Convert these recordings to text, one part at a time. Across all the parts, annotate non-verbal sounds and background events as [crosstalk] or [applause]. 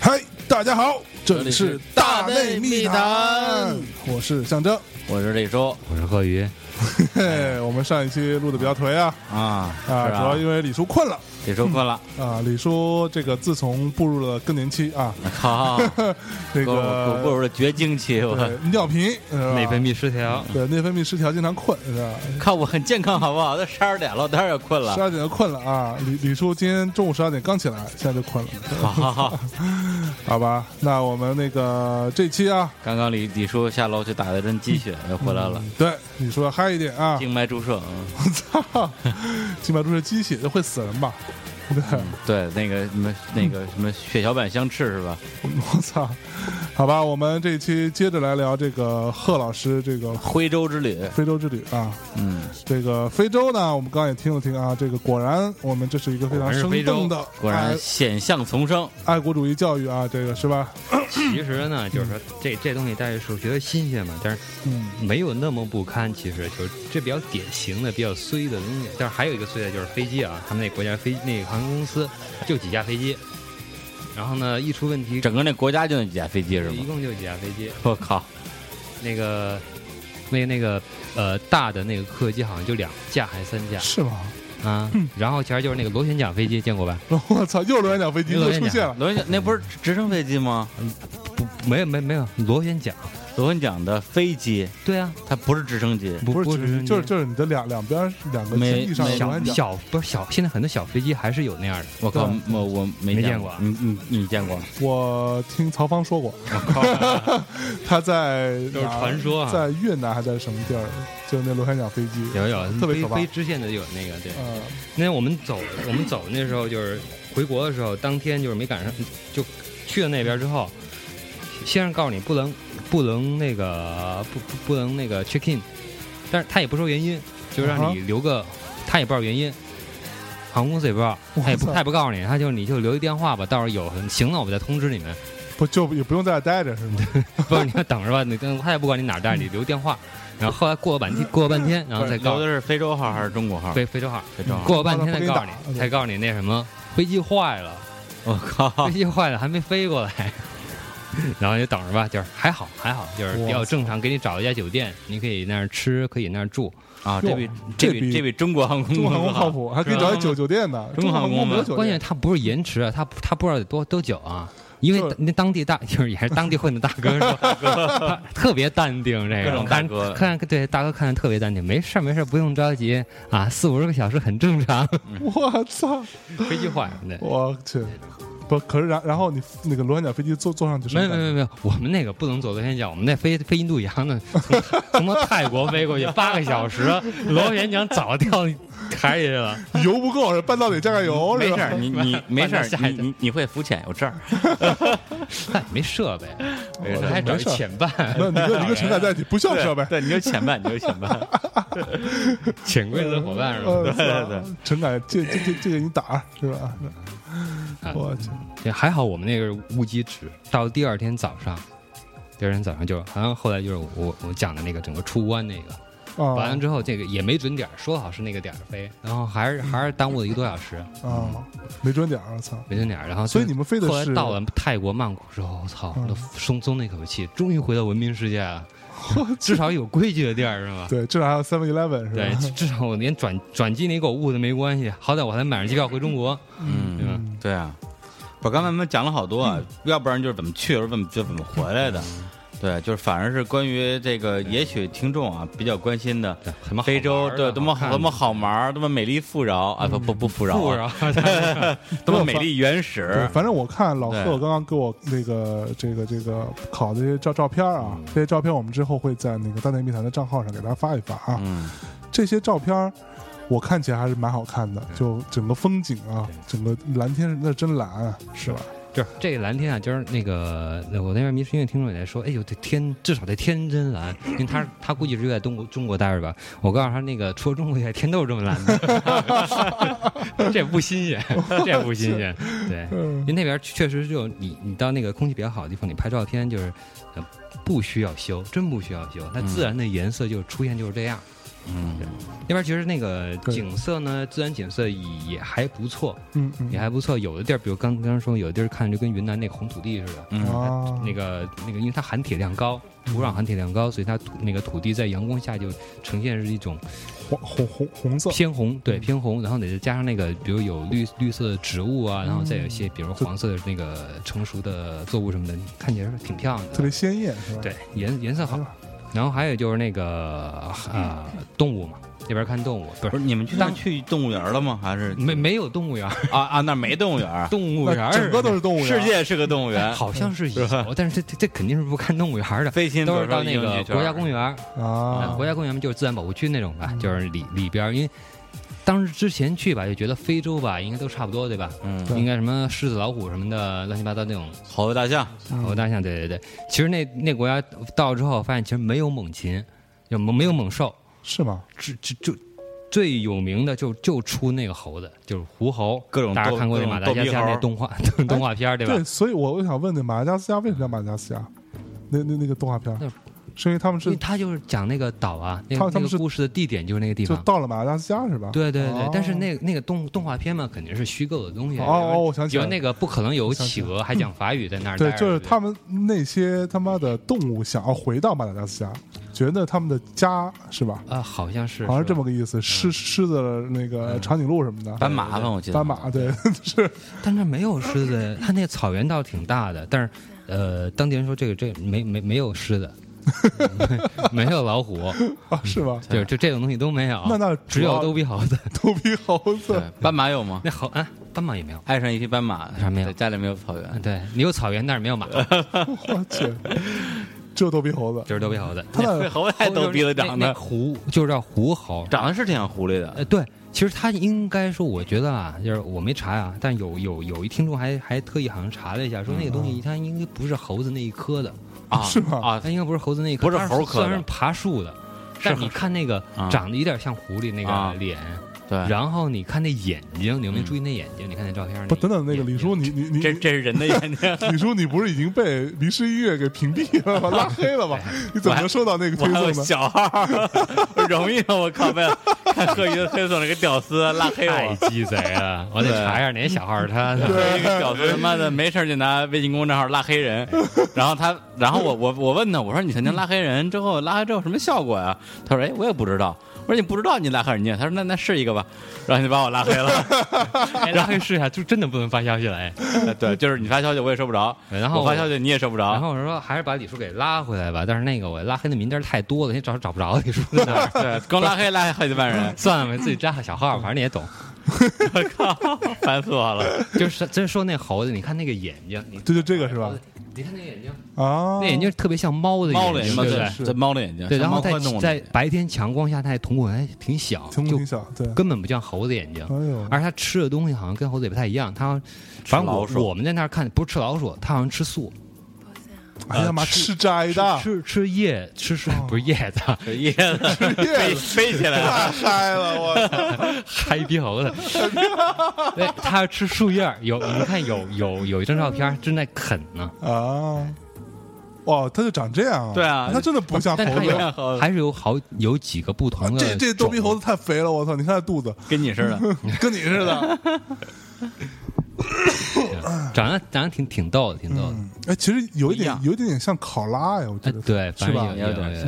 嗨，大家好，这里是大内内密密谈。谈，我是象征。我是李叔。我是贺宇，嘿，我们上一期录的比较颓啊。啊啊，是主要因为李叔困了李叔困了，啊。李叔这个自从步入了更年期啊，[laughs] 好，这步 [laughs] 个步入了绝经期，我尿频是吧内分泌失调，对内分泌失调，经常困是吧？看我很健康好不好？都十二点了，我当然也困了十。二点就困了啊。李李叔今天中午十二点刚起来，现在就困了，好好好，[laughs] 好吧？那我们那个这期啊，刚刚李李叔下楼去打了针鸡血，又回来了，对李叔要嗨一点啊，静脉注射，我操，静脉注射鸡血就会死人吧？对。对，那个什么那个什么血小板相斥是吧？我操，[laughs] 好吧，我们这一期接着来聊这个贺老师这个徽州之旅，非洲之旅啊。嗯，这个非洲呢，我们刚刚也听了听啊，这个果然我们这是一个非常生动的果然爱险象丛生，爱国主义教育啊，这个是吧？[coughs] 其实呢，就是说这这东西大家是觉得新鲜嘛，但是嗯，没有那么不堪。其实就是这比较典型的、比较衰的东西。但是还有一个衰的就是飞机啊，他们那国家飞那个航空公司就几架飞机，然后呢一出问题，整个那国家就那几架飞机是吗？一共就几架飞机，我靠，那个那个那个呃大的那个客机好像就两架还是三架是吗？啊，然后前面就是那个螺旋桨飞机，见过吧？我操，又螺旋桨飞机又出现了。螺旋桨那不是直升飞机吗？嗯不，没有没没有螺旋桨，螺旋桨的飞机，对啊，它不是直升机，不是直升机。就是就是你的两两边两个没机翼上螺旋桨，小小不是小，现在很多小飞机还是有那样的。我靠，我我没见没见过。你你你见过？我听曹芳说过，[laughs] 他在 [laughs] 都是传说啊。在越南还在什么地儿，就那螺旋桨飞机，有有特别可怕。飞支线的有那个对。嗯。那我们走我们走那时候就是回国的时候，当天就是没赶上，就去了那边之后，先生告诉你不能不能那个不不不能那个 check in，但是他也不说原因，就让啊你留个，他也不知道原因。航空公司也不知道，他也不他也不告诉你，他就你就留一电话吧，到时候有行了我再通知你们。不就也不用在这待着是吗？[laughs] 不是你要等着吧，你跟他也不管你哪儿待着，你留电话。然后后来过了半天，过了半天，然后再告诉留的是非洲号还是中国号？非非洲号，非洲号。过了半天才告诉你，才告诉你那什么飞机坏了，我靠飞！机坏了还没飞过来，[laughs] 然后就等着吧，就是还好还好，就是比较正常，给你找一家酒店，你可以那儿吃，可以那儿住，啊，这比这比这比中国航空中国航空靠。谱，还可以找一酒酒店呢。中国航空吗中航没有酒店关键他不是延迟啊，他他不知道得多多久啊。因为那当地大就是也是当地混的大哥说，[laughs] 他特别淡定，这种大哥看看对大哥看的特别淡定，没事儿没事儿不用着急啊，四五十个小时很正常。[laughs] 我操！飞机坏了，对。我去，不，可是然然后你那个螺旋桨飞机坐坐上去没有没有没有没，我们那个不能坐螺旋桨，我们那飞飞印度洋呢，从 [laughs] 从那泰国飞过去八个小时，螺旋桨早掉海里去了。油不够，是半道得加个油，没事，你你 [laughs] 没事你你你会浮潜，有证儿。嗨，[laughs] 没设备，[laughs] 没事我还找一潜伴，那，你跟你跟陈凯在一起不需要设备。对，你就潜伴，你就潜伴。潜规则伙伴是吧？呃，对对对，陈凯借借借借给你打是吧？啊我去，也还好，我们那个是无机值，到第二天早上，第二天早上就好像后来就是我我讲的那个整个出关那个，啊完了之后这个也没准点儿，说好是那个点儿飞，然后还是还是耽误了一个多小时，啊，没准点儿，我操！没准点儿，然后所以你们飞的是后来到了泰国曼谷之后，我操，嗯。都松松那口气，终于回到文明世界了，至少有规矩的地儿是吧？对，至少还有 Seven Eleven 是吧？对，至少我连转转机你给我误的没关系，好歹我还买上机票回中国，嗯对吧？嗯，对啊。我刚才我们讲了好多啊，要不然就是怎么去，或者怎么就怎么回来的。对，就是反而是关于这个，也许听众啊比较关心的对什么非洲，对，多么多么好玩儿，多么美丽富饶啊，不不不富饶富饶，[laughs] 多么美丽原对，始。反正我看老贺刚刚给我那个这个这个考的这些照照片啊，嗯这些照片我们之后会在那个大内密谈的账号上给大家发一发啊。嗯，这些照片我看起来还是蛮好看的，就整个风景啊，整个蓝天那真蓝啊，是吧？就是这个蓝天啊，就是那个我那边迷失音乐听众也在说，哎呦，这天至少得天真蓝，因为他他估计是在中国中国待着吧。我告诉他，那个除了中国以外，天都是这么蓝的，[laughs] 这不新鲜，[laughs] 这不新鲜。对，因为那边确实就你你到那个空气比较好的地方，你拍照片就是呃不需要修，真不需要修，它自然的颜色就出现就是这样。嗯，那边其实那个景色呢，自然景色也还不错，嗯嗯。也还不错。有的地儿，比如刚刚刚说，有的地儿看就跟云南那个红土地似的，嗯啊，那个那个，因为它含铁量高，土壤含铁量高，所以它土那个土地在阳光下就呈现是一种黄红红红色，偏红，对偏红，然后得再加上那个，比如有绿绿色的植物啊，然后再有一些比如黄色的那个成熟的作物什么的，看起来是挺漂亮的。特别鲜艳，是吧？对，颜颜色好。然后还有就是那个呃动物嘛，那边看动物不是。不是你们去那去动物园了吗？还是？没没有动物园，啊啊那没动物园？[laughs] 动物园整个都是动物园，世界是个动物园，好像是有，但是这这这肯定是不看动物园的，飞禽都是到那个国家公园啊，国家公园就是自然保护区那种吧，就是里里边，因为当时之前去吧，就觉得非洲吧应该都差不多，对吧？嗯，应该什么狮子、老虎什么的，乱七八糟那种猴子、大象，猴子大象，对对对。其实那那国家到了之后，发现其实没有猛禽，就没有猛兽，是吗？就就就最有名的就就出那个猴子，就是狐猴。各种大家看过那马达加斯加那动画 [laughs] 动画片对吧？对，所以我我想问那马达加斯加为什么叫马达加斯加？那那那个动画片那，是因为他们是因为他就是讲那个岛啊，那个他他们是那个故事的地点就是那个地方。就。到了马达加斯加是吧？对对对，哦。但是那那个动动画片嘛，肯定是虚构的东西。哦哦我想起来。了那个不可能有企鹅还讲法语在那儿待对，就是他们那些他妈的动物想要回到马达加斯加，觉得他们的家是吧？啊，好像是好像是这么个意思。狮狮子那个长颈鹿什么的，斑马吧，我记得。斑马对 [laughs] 是。但是没有狮子，它那个草原倒挺大的，但是呃，当地人说这个这个没没没有狮子，[laughs] 没有老虎，[laughs] 啊是吧？就就这种东西都没有，那那只有逗比猴子。[laughs] 逗比猴对子，斑马有吗？那猴啊，斑马也没有。爱上一匹斑马，啥没有家里没有草原，对你有草原，但是没有马，我去，只有逗比猴子。就是逗比猴子。他那猴子还逗比了长那那的，狐就是叫狐猴，长得是挺像狐狸的。呃，对，其实他应该说，我觉得啊，就是我没查啊，但有有有一听众还还特意好像查了一下，说那个东西它应该不是猴子那一科的，啊，[laughs] 是吗？啊，它应该不是猴子那一科，不是猴科的。虽然是爬树的，但是你看那个啊。长得有点像狐狸那啊。个脸，对，然后你看那眼睛，你有没有注意那眼睛？你看那照片不，等等，那个李叔，你你你这这是人的眼睛。[laughs] 李叔，你不是已经被迷失音乐给屏蔽了吗？拉黑了吗？你怎么能收到那个推送呢？小号，容易啊！我靠，为了看贺云推送那个屌丝拉黑太我，鸡贼了，我得查一下哪小号是他的。[laughs] 那个屌丝他妈的没事就拿微信公众号拉黑人，[laughs] 然后他，然后我我我问他，我说你曾经拉黑人之后拉黑之后什么效果呀？他说哎我也不知道。我说你不知道你拉黑人家？他说那那试一个吧，[laughs] 然后你就把我拉黑了。哎，拉黑试一下，就真的不能发消息了哎。对，就是你发消息我也收不着，然后我发消息你也收不着。然后我说还是把李叔给拉回来吧，但是那个我拉黑的名单太多了，你找找不着李叔在哪儿。[laughs] 对，光拉黑拉黑好几万人，[laughs] 算了吧，自己加个小号，反正你也懂。我靠，烦死我了。就是真说那猴子，你看那个眼睛，你对，就这个是吧？你看那个眼睛，啊，那眼睛特别像猫的眼睛，猫的眼睛，对不对？是这猫的眼睛，对，像然后在在白天强光下，它的瞳孔还挺小，就挺挺小，对。根本不像猴子眼睛。哎呦，而它吃的东西好像跟猴子也不太一样，它反正我我们在那儿看不是吃老鼠，它好像吃素，哎呀妈，吃吃斋的，吃吃叶吃树不是叶子，叶子叶子飞飞起来了，太 [laughs] 嗨了，我操！嗨逼猴子。对，[laughs] 它吃树叶有你看有有有一张照片正在啃呢，啊，哇，他就长这样啊？对啊他真的不像猴子。还是有好有几个不同的这这逗逼猴子，子太肥了，我操！你看它肚子，跟你似的。[laughs] 跟你似的。[laughs] 长得长得挺挺逗的，挺逗的。嗯，哎，其实有一点有一点点像考拉呀，我觉得，。哎对，是吧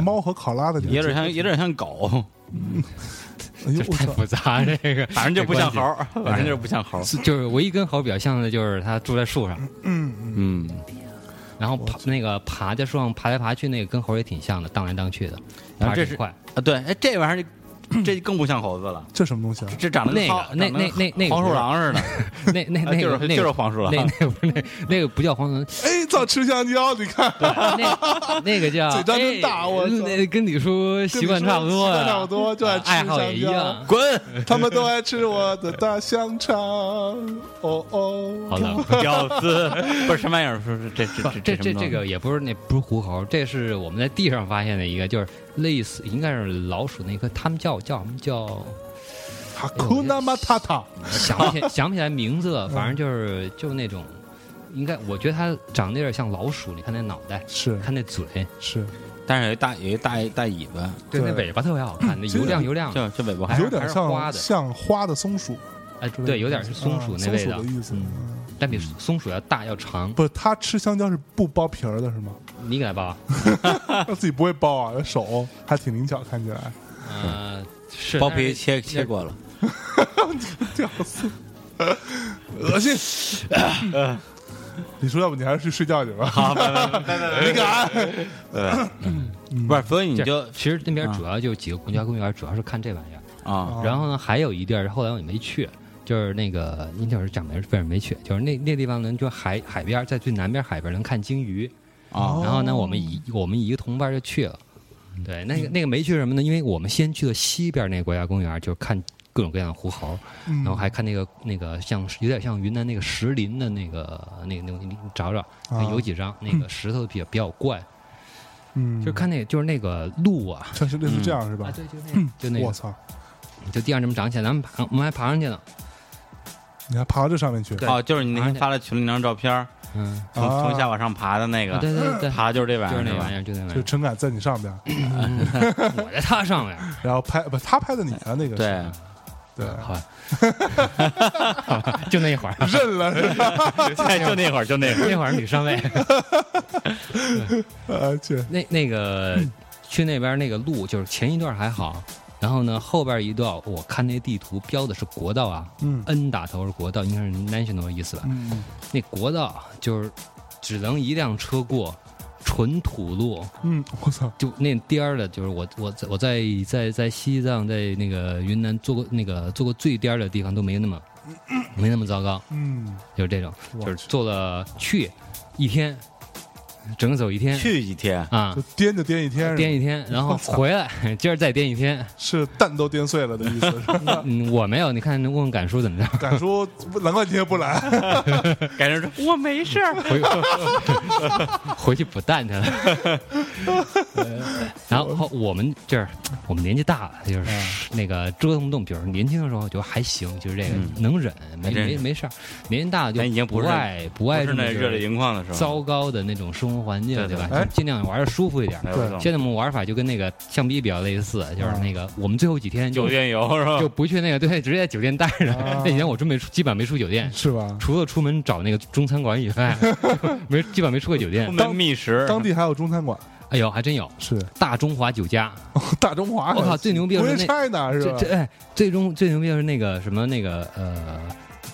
猫和考拉的这个有点像，有点像狗，[laughs] 哎呦，这！太复杂，这个反正就不像猴，[laughs] 反正就是不像猴就是唯一跟猴比较像的，就是它住在树上，嗯嗯，嗯，然后爬那个爬在树上爬来爬去，那个跟猴也挺像的，荡来荡去的，然后这是爬得挺快。啊，对，哎，这玩意儿这更不像猴子了，这什么东西啊？这长得那个那那那那黄鼠狼似的，那那那就是就是黄鼠狼那那不是那那个不叫黄鼠狼，哎，操，吃香蕉，你看，那那个叫 [laughs] 嘴张真大哎我操那跟李叔习惯差不多啊，习惯差不多就爱吃香蕉样。滚！[laughs] 他们都爱吃我的大香肠。哦哦，[laughs] 好的。屌丝不是什么玩意儿？说是这这这这这这个也不是那不是狐猴，这是我们在地上发现的一个，就是类似应该是老鼠那个，他们叫叫什么叫哈库纳马塔塔，想不起 [laughs] 想不起来名字了，反正就是就那种，应该我觉得它长得有点像老鼠，你看那脑袋，是。看那嘴，是，但是有一大有一大大尾巴，对，那尾巴特别好看，[laughs] 那油亮油亮。的，这尾巴有点像花的。像花的松鼠，哎，对，有点是松鼠啊那味道。意思。但比松鼠要大要长。不是，它吃香蕉是不剥皮儿的，是吗？你给它包，他 [laughs] 自己不会剥啊，手还挺灵巧，看起来。呃，是剥但是皮切切过了，[laughs] 屌丝，恶心。[laughs] 你说，要不你还是去睡觉去吧？好，拜拜拜拜你敢？对，不是，所以你就其实那边主要就几个国家公园，主要是看这玩意儿。啊，然后呢，还有一地儿后来我也没去，就是那个你就是讲没为什么没去？就是那那地方能，就海海边，在最南边海边能看鲸鱼。啊然后呢，我们一我们一个同伴就去了。对，那个那个没去什么呢？因为我们先去了西边那个国家公园，就是看各种各样的狐猴，然然后还看那个那个像有点像云南那个石林的那个那个那个，你找找，啊。有几张那个石头比较比较怪，嗯，就看那个就是那个鹿啊，像是类似这样是吧？啊？对，就那个就那个，我操！就地上这么长起来，咱们爬我们还爬上去了，你还爬到这上面去？对哦，就是你那天发了群里那张照片，嗯，从啊。从下往上爬的那啊个，对对对对，爬就是这玩意儿，就是那玩意儿。就那玩意儿，就陈凯在你上边，[laughs] 我在他上面，然后拍不他拍的你啊，那个对，对，好。[laughs] 就那一会儿，认了。[laughs] 就那会儿，就那会儿，那会儿女上位，呃，去。那那个去那边那个路，就是前一段还好，然后呢后边一段，我看那地图标的是国道啊嗯，N 打头是国道，应该是 national 的意思吧？嗯。那国道就是只能一辆车过，纯土路，嗯，我操，就那颠儿的，就是我我在我在在在西藏在那个云南做过那个做过最颠儿的地方都没那么没那么糟糕，嗯，就是这种，就是做了去一天，整走一天去一天，啊就。颠就颠一天，颠一天，然后 [laughs] 回来，[laughs] 今儿再颠一天。是蛋都颠碎了的意思。是 [laughs] 吧嗯，我没有，你看问问敢叔怎么着？敢叔，难怪今天不来。感觉说我没事儿，回回去补蛋去了。呃然后后我们这儿，我们年纪大了，就是嗯那个折腾不动。比如年轻的时候就还行，就是这个嗯能忍，没没没事儿。年纪大了就咱已经不爱不爱那热泪盈眶的时候，糟糕的那种生活环境，对对吧？尽量玩的舒服一点。对现在我们玩法就跟那个相比比较类似，就是那个我们最后几天酒店游是吧？就不去那个，对，直接在酒店待着。啊 [laughs] 那几天我真没出，基本上没出酒店，是吧？除了出门找那个中餐馆以外，[laughs] 没基本上没出过酒店当。觅食，当地还有中餐馆，哎呦，还真有是大中华酒家。大中华。我靠最牛逼的是那 China 是吧？这这哎，最终最牛逼的是那个什么那个呃，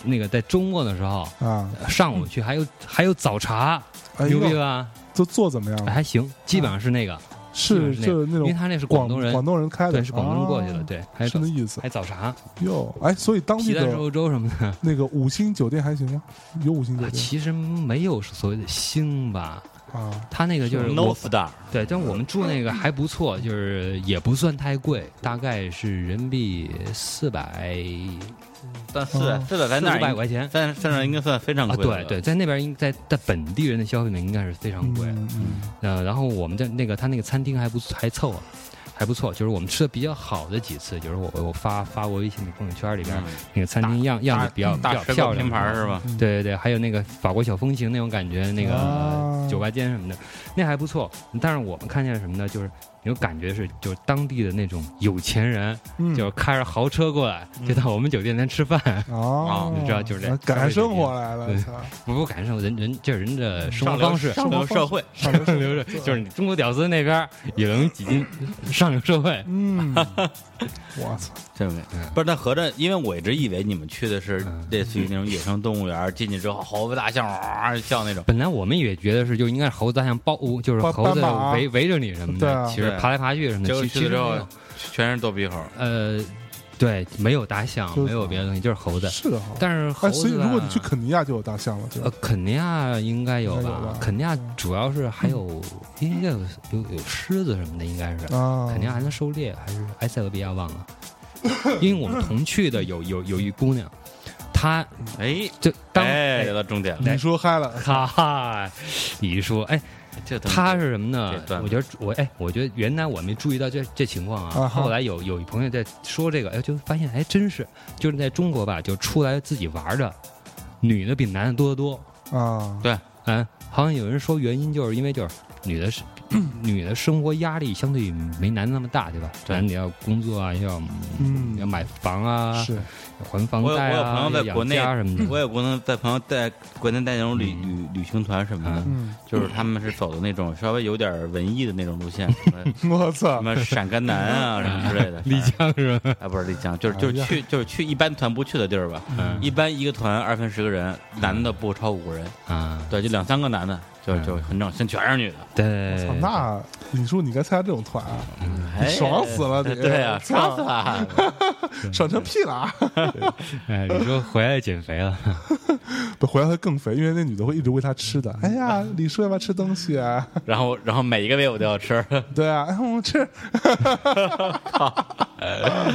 那个在周末的时候啊，上午去，还有还有早茶，哎呦，牛逼吧？都做怎么样了？还行，基本上是那个，是就是那种因为他那是广东人，广东人开的，对，是广东人过去的，啊，对，还有早是那意思还早茶、哟。哎，所以当地的皮蛋瘦肉粥什么的。那个五星酒店还行吗？有五星酒啊，店其实没有所谓的星吧，啊？他那个就是 no 我 star，对，但我们住那个还不错，就是也不算太贵，大概是人民币四百但四哦四百在那四五百块钱在在那应该算非常啊。贵对对，在那边应在在本地人的消费面应该是非常贵。嗯嗯呃，然后我们在那个他那个餐厅还不还凑合，还不错，就是我们吃的比较好的几次，就是我我发发过微信的朋友圈里边、嗯那个餐厅样样子比较比较漂亮水果拼盘是吧？嗯对对对，还有那个法国小风情那种感觉，那个啊酒吧间什么的，那还不错。但是我们看见什么呢？就是有感觉是，就是当地的那种有钱人，嗯，就是开着豪车过来，就到我们酒店来吃饭，[laughs] 哦，你知道就是这赶上生活来了，不不感受人人就是人的生活方式。上流社会，[laughs] 上流社就是你中国屌丝那边也能挤进 [laughs] 上流社会，嗯，我操，对不对？嗯。不是，那合着，因为我一直以为你们去的是嗯。类似于那种野生动物园，进去之后猴子、大象哇叫那种，本来我们也觉得是就应该是猴子、大象包，就是猴子围围着你什么的，其实对爬来爬去什么的，结果其去了之后其实，全是逗比猴。呃，对，没有大象，没有别的东西，就是猴子。是的哈。但是猴哎，子所以如果你去肯尼亚就有大象了，呃，？肯尼亚应该有吧吧？肯尼亚主要是还有应该有有有狮子什么的，应该是。啊，肯尼亚还能狩猎，还是埃塞俄比亚忘了？[coughs] 因为我们同去的有有有一姑娘，她哎，就当哎，聊到重点了，你说嗨了，哈哈，你一说，哎，这东西她是什么呢我觉得我哎，我觉得原来我没注意到这这情况啊。啊后来有有一朋友在说这个，哎，就发现哎，真是就是在中国吧，就出来自己玩的女的比男的多得多。啊，对，嗯，好像有人说原因就是因为就是女的是女的生活压力相对没男的那么大，对吧？对男的要工作啊，要嗯要买房啊，是还房我有贷啊，我有朋友在国内啊什么的。我有可能在朋友带国内带那种旅旅旅行团什么的，嗯，就是他们是走的那种稍微有点文艺的那种路线，什么 [laughs] 我操什，么陕甘南啊什么之类的。[laughs] 丽江是吧？啊，不是丽江，就是就是去就是去一般团不去的地儿吧。嗯一般一个团二分十个人，男的不超五个人，啊，对，就两三个男的，就嗯就很正，现在全是女的，对操，那你说你该参加这种团爽死了你 [laughs] 对呀，操爽死了。[laughs] 爽成屁了啊！[laughs] 哎，你说回来减肥了，不回来会更肥，因为那女的会一直喂他吃的。哎呀，李叔要不要吃东西啊？然后然后每一个月我都要吃，对啊，哎，我们吃。呃，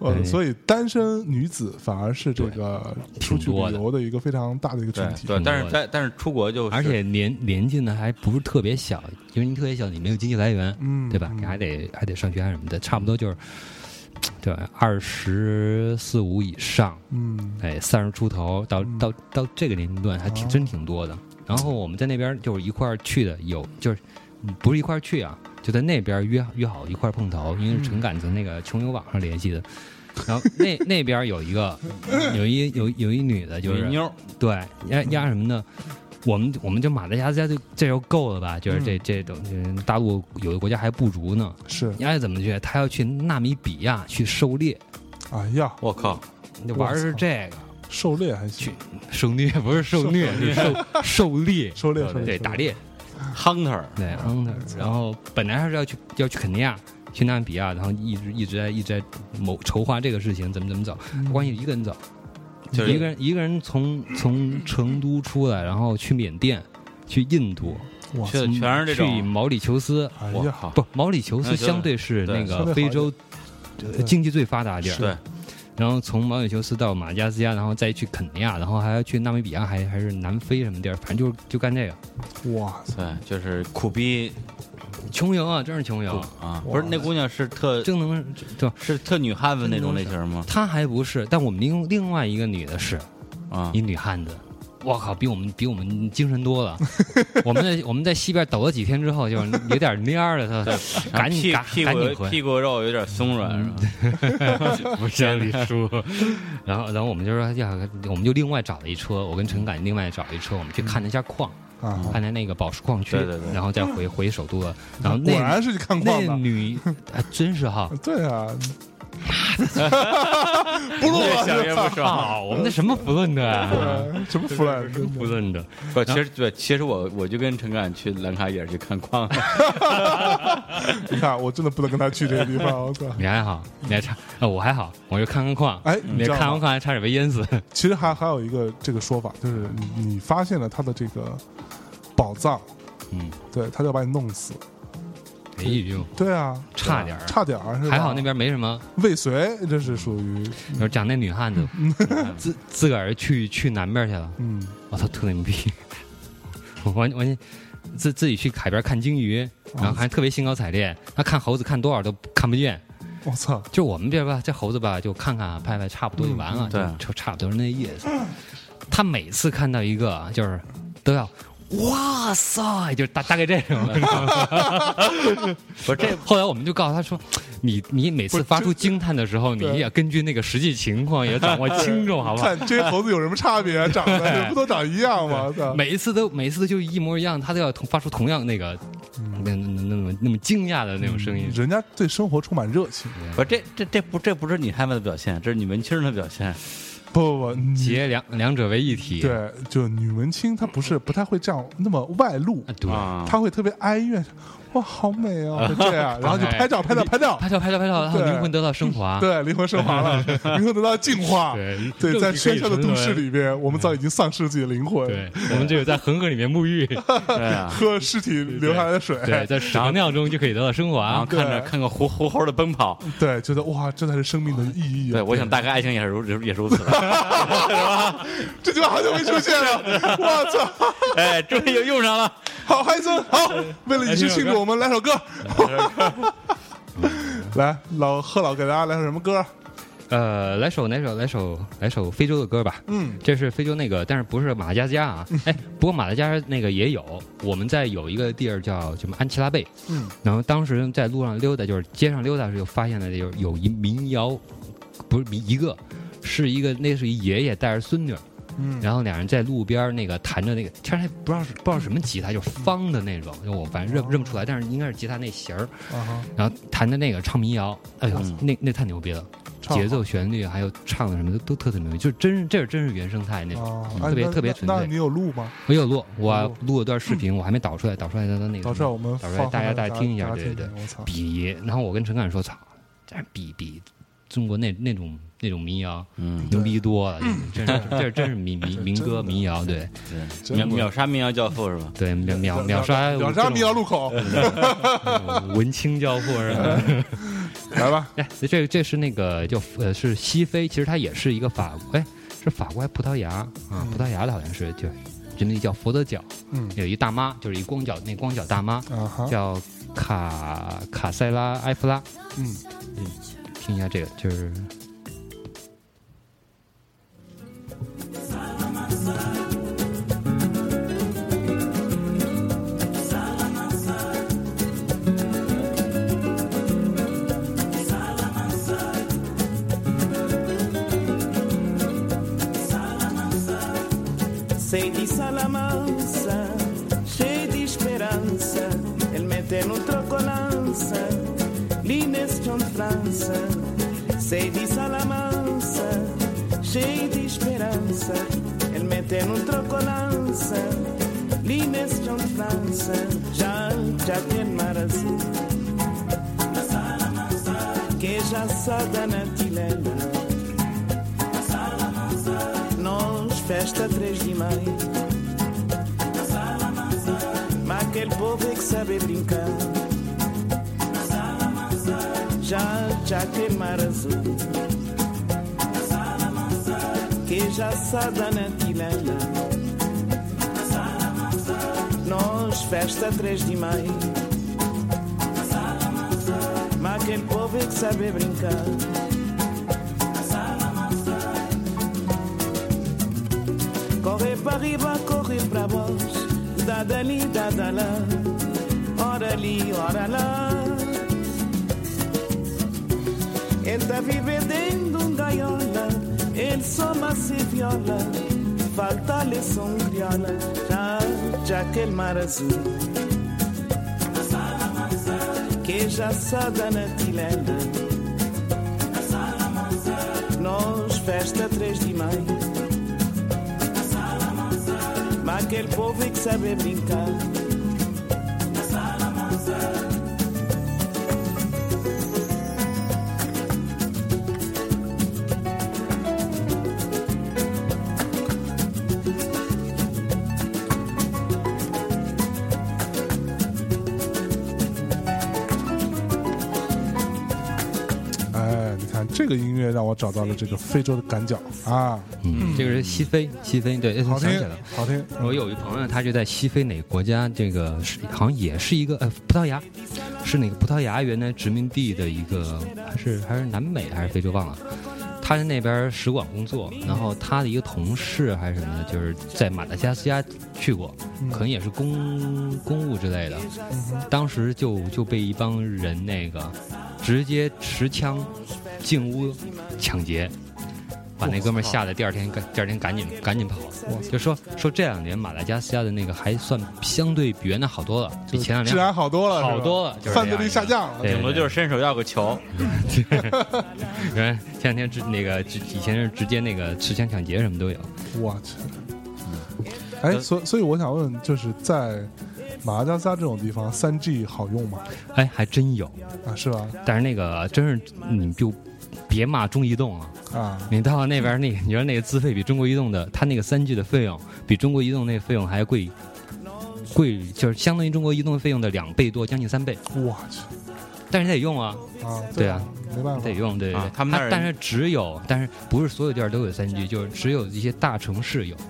对所以单身女子反而是这个出去旅游的一个非常大的一个群体。对对，但是在但是出国就而且年年纪呢还不是特别小，因为你特别小，你没有经济来源，嗯，对吧？嗯你还得还得上学啊什么的，差不多就是对二十四五以上，嗯哎，三十出头到嗯到到这个年龄段还挺哦真挺多的。然后我们在那边就是一块儿去的，有就是嗯不是一块儿去啊，就在那边约约好一块儿碰头，因为是陈敢从那个穷游网上联系的。然后那那边有一个有一有有一女的，就是有一妞，对压压什么呢？我们我们就马达加斯加就这就够了吧？就是这嗯这种嗯大陆有的国家还不如呢。是，你爱怎么去？他要去纳米比亚去狩猎，哎呀，我靠，你玩的是这个。狩猎还行，狩猎不是狩猎，是狩狩猎，[laughs] 狩猎狩猎对打猎，hunter，对 hunter。然后本来还是要去要去肯尼亚，去纳米比亚，然后一直一直在一直在谋筹划这个事情，怎么怎么走。嗯关系一个人走，就是一个人一个人从从成都出来，然后去缅甸，去印度，哇去的全是这去，毛里求斯。不，毛里求斯相对是那个非洲经济最发达的地儿。对，然后从毛里求斯到马达加斯加，然后再去肯尼亚，然后还要去纳米比亚，还还是南非什么地儿，反正就就干这个，哇塞，就是苦逼穷游啊，真是穷游，啊，不是那姑娘是特真能对？是特女汉子那种类型吗？她还不是，但我们另另外一个女的是啊一，女汉子。我靠，比我们比我们精神多了。[laughs] 我们在我们在西边抖了几天之后，就有点蔫了，她 [laughs] 赶紧屁股赶紧回。屁股肉有点松软是吧？[laughs] 不像李叔。然后，然后我们就说呀，我们就另外找了一车，我跟陈敢另外找了一车，我们去看了一下矿，啊，看看那个宝石矿区，对对对。然后再回回首都了。然后那果然是去看矿的，那女还真是哈，[laughs] 对啊，[laughs] 不录越了，想越不爽。啊，[laughs] 我们那什么不论的啊，什么弗兰，真的不论的，不，其实对，其实我我就跟陈敢去兰卡也是去看矿，你看，我真的不能跟他去这个地方，我操！你还好，你还差，呃，我还好，我就看看矿，哎，你？看完矿还差点被淹死，其实还还有一个这个说法，就是你你发现了他的这个宝藏，嗯，对他就要把你弄死。哎呦，对啊，差点儿差点儿，还好那边没什么。未遂，这是属于就是讲那女汉子 [laughs] 自自个儿去去南边去了，嗯我操，特牛逼！[laughs] 我完完全自自己去海边看鲸鱼，然后还特别兴高采烈。他看猴子看多少都看不见，我操，就我们这吧，这猴子吧，就看看拍拍，差不多就完了，就差不多是那意思。[clears throat] 他每次看到一个，就是都要。哇塞，就大大概这种，你知道吗不是这 [laughs] 后来我们就告诉他说，你你每次发出惊叹的时候，你也根据那个实际情况也掌握轻重，好不好？[laughs] 看这些猴子有什么差别啊？长得 [laughs] 不都长一样吗？每一次都每一次都就一模一样，他都要同发出同样那个那那那那么那么惊讶的那种声音。人家对生活充满热情。不这这这不这不是你害怕的表现，这是你文青人的表现。不不不，你结两两者为一体，对，就女文青她不是不太会这样那么外露，啊对。啊，她会特别哀怨。哇，好美哦，就这样，然后就拍照，拍照，拍照，拍照拍照拍照，然后灵魂得到升华。对，灵魂升华了，[laughs] 灵魂得到净化。对对，在喧嚣的都市里。里边，我们早已经丧失自己的灵魂，对，我们只有在恒河里面沐浴，[laughs] 喝尸体留下来的水，对，在屎尿中就可以得到升华然后。看着对看个活活猴的奔跑，对，觉得哇，这才是生命的意义啊。对我想大概爱情也是如也是如此的，[laughs] 这句话好久没出现了，我操！哎，终于又用上了。好，嗨森，好，为了以示庆祝，我们来首歌。[laughs] 来，老贺老给大家来首什么歌？呃，来首来首？来首来首非洲的歌吧。嗯，这是非洲那个，但是不是马达加斯加啊？哎，不过马达加斯加那个也有。我们在有一个地儿叫什么安琪拉贝，嗯，然后当时在路上溜达，就是街上溜达时就发现了有有一民谣，不是民一个，是一个那是一爷爷带着孙女，嗯。然后俩人在路边那个弹着那个，其实还不知道是不知道什么吉他，就是方的那种，就我反正认认不出来，但是应该是吉他那弦儿，然后弹的那个唱民谣，哎呦，嗯。那那太牛逼了，节奏、旋律还有唱的什么的都特别牛逼，就是真这是真是原生态那种。特别特别纯粹。那那你有录吗？我有录，我哦录。了段视频，我还没导出来，导出来的那个导出来我们导出来大家大家听一下，对对对比，然后我跟陈凯说，操，这比比中国那那种那种民谣嗯，牛逼多了，真是这真是民民 [laughs] 民歌民谣，对。对，秒秒杀民谣教父是吧？对，秒秒 [laughs] 秒杀秒杀民谣路口，[laughs] 文青教父是吧？来吧，哎，这这是那个叫呃是西非，其实它也是一个法国，哎，是法国还是葡萄牙啊？葡萄牙的好像是就就那叫佛得角，嗯。有一大妈，就是一光脚那光脚大妈，叫卡卡塞拉埃弗拉，嗯。嗯，听一下这个，就是。Sei di Salamanca, cheio de esperança. Ele mete no trocolança, Lines John França. Sei di Salamanca, cheio de esperança. Ele mete no trocolança, Lines John França. Já, já tem mar azul. Que já sada na tilela. Nós, festa 3 de maio. Mas aquele povo que sabe brincar. Já, já aquele mar azul. Que já sada na tilela. Nós, festa 3 de maio. Mas aquele povo é que sabe brincar. Corre para arriba, corre para baixo, dá dali, dá lá, ora ali, ora lá. Ele tá vivendo um gaiola, ele só se viola, falta-lhe som crioula, já, já aquele mar azul. Que já na tilela, nós festa 3 de maio. Mas aquele povo é que sabe brincar. "找到了这个非洲的赶脚啊，嗯，这个是西非，西非对，哎好听想起来了。，好听。我有一朋友，他就在西非哪个国家，这个是好像也是一个呃葡萄牙，是哪个葡萄牙原来殖民地的一个，还是还是南美还是非洲忘了。他在那边使馆工作，然后他的一个同事还是什么的，就是在马达加斯加去过，可能也是公公务之类的。当时就就被一帮人那个直接持枪进屋抢劫，把那哥们吓得第二天赶第二天赶紧赶紧跑。就说说这两年马达加斯加的那个还算相对比原来好多了，比前两年治年安好多了，好多了，就是犯罪率下降了。顶多就是伸手要个球，[laughs] 原来前两天直那个直以前是直接那个持枪抢劫什么都有。我去，哎，所所以我想问，就是在马达加斯加这种地方，三 G 好用吗？哎，还真有，啊，是吧？但是那个真是你就别骂中移动了。啊，你到那边那个，你说那个资费比中国移动的，它那个三 G 的费用比中国移动那个费用还贵，贵就是相当于中国移动费用的两倍多，将近三倍。我去但是得用啊，啊，对啊，没办法得，用，对对对。啊他们那儿但是只有，但是不是所有地儿都有三 G，就是只有一些大城市有，就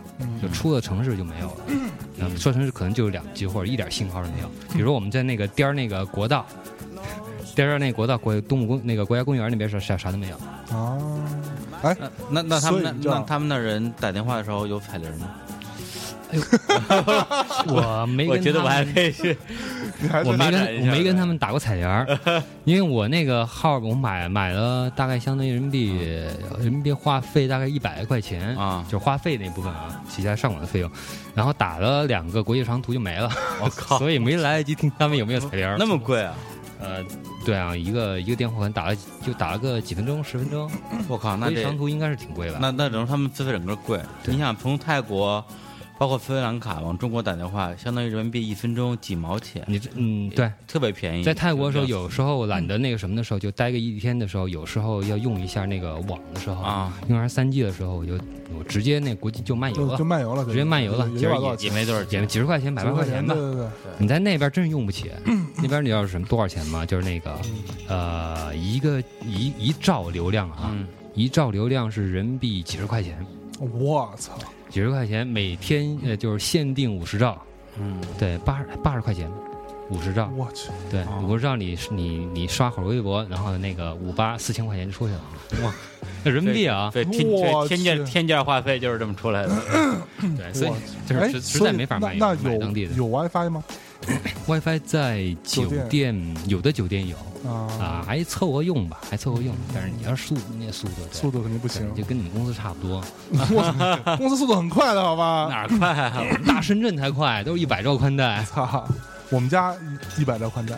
嗯出了城市就没有了。[clears throat] 嗯，出了城市可能就有两 G 或者一点信号都没有。比如我们在那个颠儿那个国道，颠儿那国道国动物公那个国家公园那边是啥啥都没有。啊，哎，那那那他们那那他们那人打电话的时候有彩铃吗？我没我觉得我还可以去，我没跟我没跟他们打过彩铃儿，因为我那个号我买买了大概相当于人民币人民币话费大概一百块钱啊就是话费那部分啊，其他上网的费用，然后打了两个国际长途就没了，我靠，所以没来得及听他们有没有彩铃儿。那么贵啊！呃，对啊，一个一个电话可能打了就打了个几分钟十分钟，我靠，那这长途应该是挺贵的。那那等于他们资费整个贵。你想从泰国，包括斯里兰卡往中国打电话，相当于人民币一分钟几毛钱，你这嗯对。特别便宜。在泰国的时候，有时候懒得那个什么的时候，就待个一天的时候，有时候要用一下那个网的时候，啊，用完三 G 的时候，我就我直接那国际就漫游了就就，漫游了，直接漫游了也其实也没多少钱。几十块钱、百八块钱吧对。对对，你在那边真是用不起，[coughs] 那边你知道是什么多少钱吗？就是那个呃一个一一兆流量啊，嗯，一兆流量是人民币几十块钱，我操，几十块钱每天呃就是限定五十兆，嗯，对，八十八十块钱，五十兆，我去，对哦，五十兆你你你刷会儿微博，然后那个五八四千块钱就出去了，哇，那人民币啊，对，天我天价天价话费就是这么出来的。对，所以就是哎，实实在没法买买当地的。有有 WiFi 吗？[coughs] WiFi 在酒酒店。有的酒店有啊，啊，还凑合用吧，还凑合用，但是你要是速那速度速度肯定不行，就跟你们公司差不多，公司速度很快的好吧？哪儿快啊？大深圳才快，都是一百兆宽带。操，我们家一百兆宽带，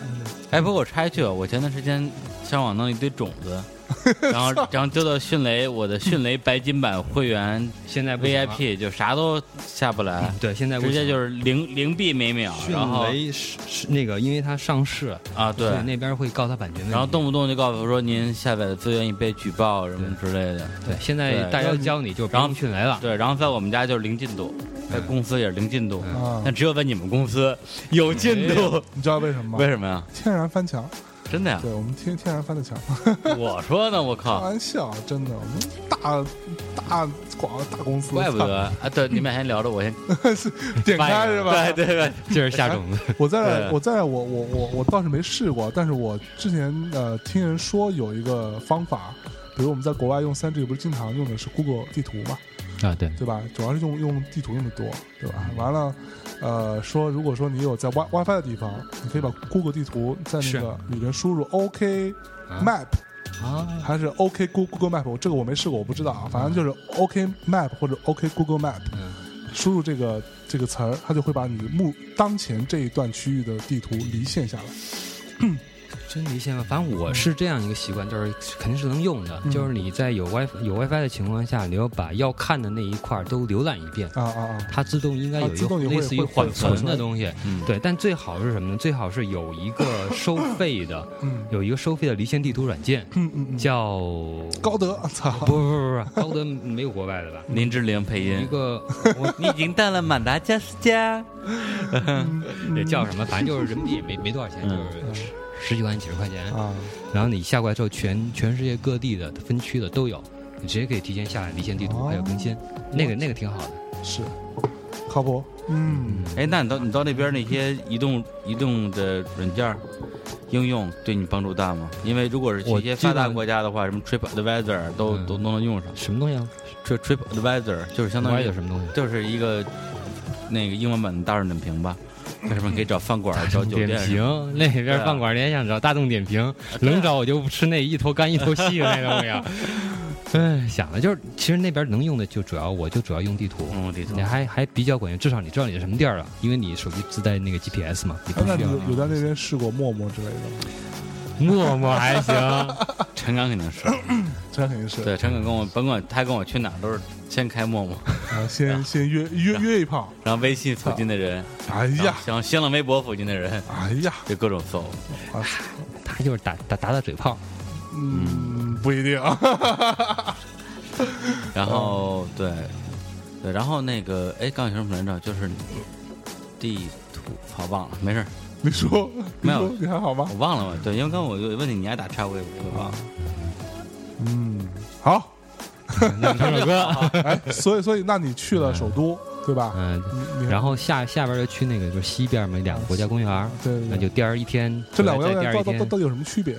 哎，不过我插一句，我前段时间上网弄一堆种子，[laughs] 然后然后丢到迅雷，我的迅雷白金版会员 [laughs] 现在 VIP 就啥都下不来，对，现在直接就是零零币每秒，迅然后雷是是那个，因为它上市，啊对，那边会告他版权问题。然后动不动就告诉说您下载的资源已被举报什么之类的，对，现在大家都教你就不用迅雷了。对，然后在我们家就是零进度，在公司也是零进度，嗯啊，但只有在你们公司有进度，你知道为什么吗？为什么呀？天然翻墙，真的呀？对我们天天然翻的墙，[laughs] 我说呢，我靠开，玩笑，真的，我们大大广大公司，怪不得啊！对，你们俩先聊着，我先 [laughs] 点开是吧？对对对，就是下种子，[laughs] 我在我在我我我我倒是没试过，但是我之前呃听人说有一个方法，比如我们在国外用三 G 不是经常用的是 Google 地图嘛，啊，对，对吧？主要是用用地图用的多，对吧？完了，呃，说如果说你有在 Wi WiFi 的地方，你可以把 Google 地图在那个里面输入 OK 啊。Map 啊，还是 OK Google Google Map，我这个我没试过，我不知道啊，反正就是 OK Map 或者 OK Google Map，嗯，输入这个这个词儿，它就会把你目当前这一段区域的地图离线下来。真离线吗？反正我是这样一个习惯，就是肯定是能用的，嗯就是你在有 WiFi 有 WiFi 的情况下，你要把要看的那一块都浏览一遍。啊啊啊！它自动应该有一个类似于缓存的东西，嗯，对，但最好是什么呢？最好是有一个收费的，嗯有一个收费的离线地图软件，嗯嗯嗯，叫 [laughs] 高德，操！不不不高德没有国外的吧？林志玲配音，一个我你已经到了马达加斯加，嗯 [laughs] 也叫什么，反正就是人民币也没没多少钱，嗯就是十十几块钱、几十块钱。啊，然后你下过来之后，全全世界各地的分区的都有，你直接可以提前下来离线地图，哦还有更新，那个那个挺好的。是靠谱。嗯，哎，那你到你到那边那些移动移动的软件应用对你帮助大吗？因为如果是去一些发达国家的话，什么 Trip Advisor 都、嗯都都能用上。什么东西啊？Trip Trip Advisor 就是相当于什么东西？就是一个那个英文版的大众点评吧，在上面可以找饭馆、找酒点店。评那边饭馆联想找大众点评，能找我就不吃那一头干一头细的那东西啊。哎，想的就是，其实那边能用的就主要我就主要用地图，嗯，地图你还还比较管用，至少你知道你是什么地儿了，因为你手机自带那个 GPS 嘛，你不需要。有在那边试过陌陌之类的吗？[laughs] 默默还 [laughs] 行，陈刚肯定是，[clears throat] 这肯定是。对，陈刚跟我甭管他跟我去哪儿都是先开陌陌，啊，先先约约约一炮，然后微信附近的人，哎呀，然后新浪微博附近的人，哎呀，就各种搜。啊，他就是打打打打嘴炮。嗯，不一定。啊，[laughs] 然后对对，然后那个哎，刚有什么来着？就是地图，好忘了，没事儿，你说，没有你还好吗我？忘了嘛。对，因为刚刚我有问你，你爱打岔，我也我也忘了。嗯，好，那唱首歌，[laughs] 哎，所以所以，那你去了首都，对吧？嗯，然后下下边就去那个就是西边嘛两个国家公园，对那就第二一天，这两个在第二一天到到到到底有什么区别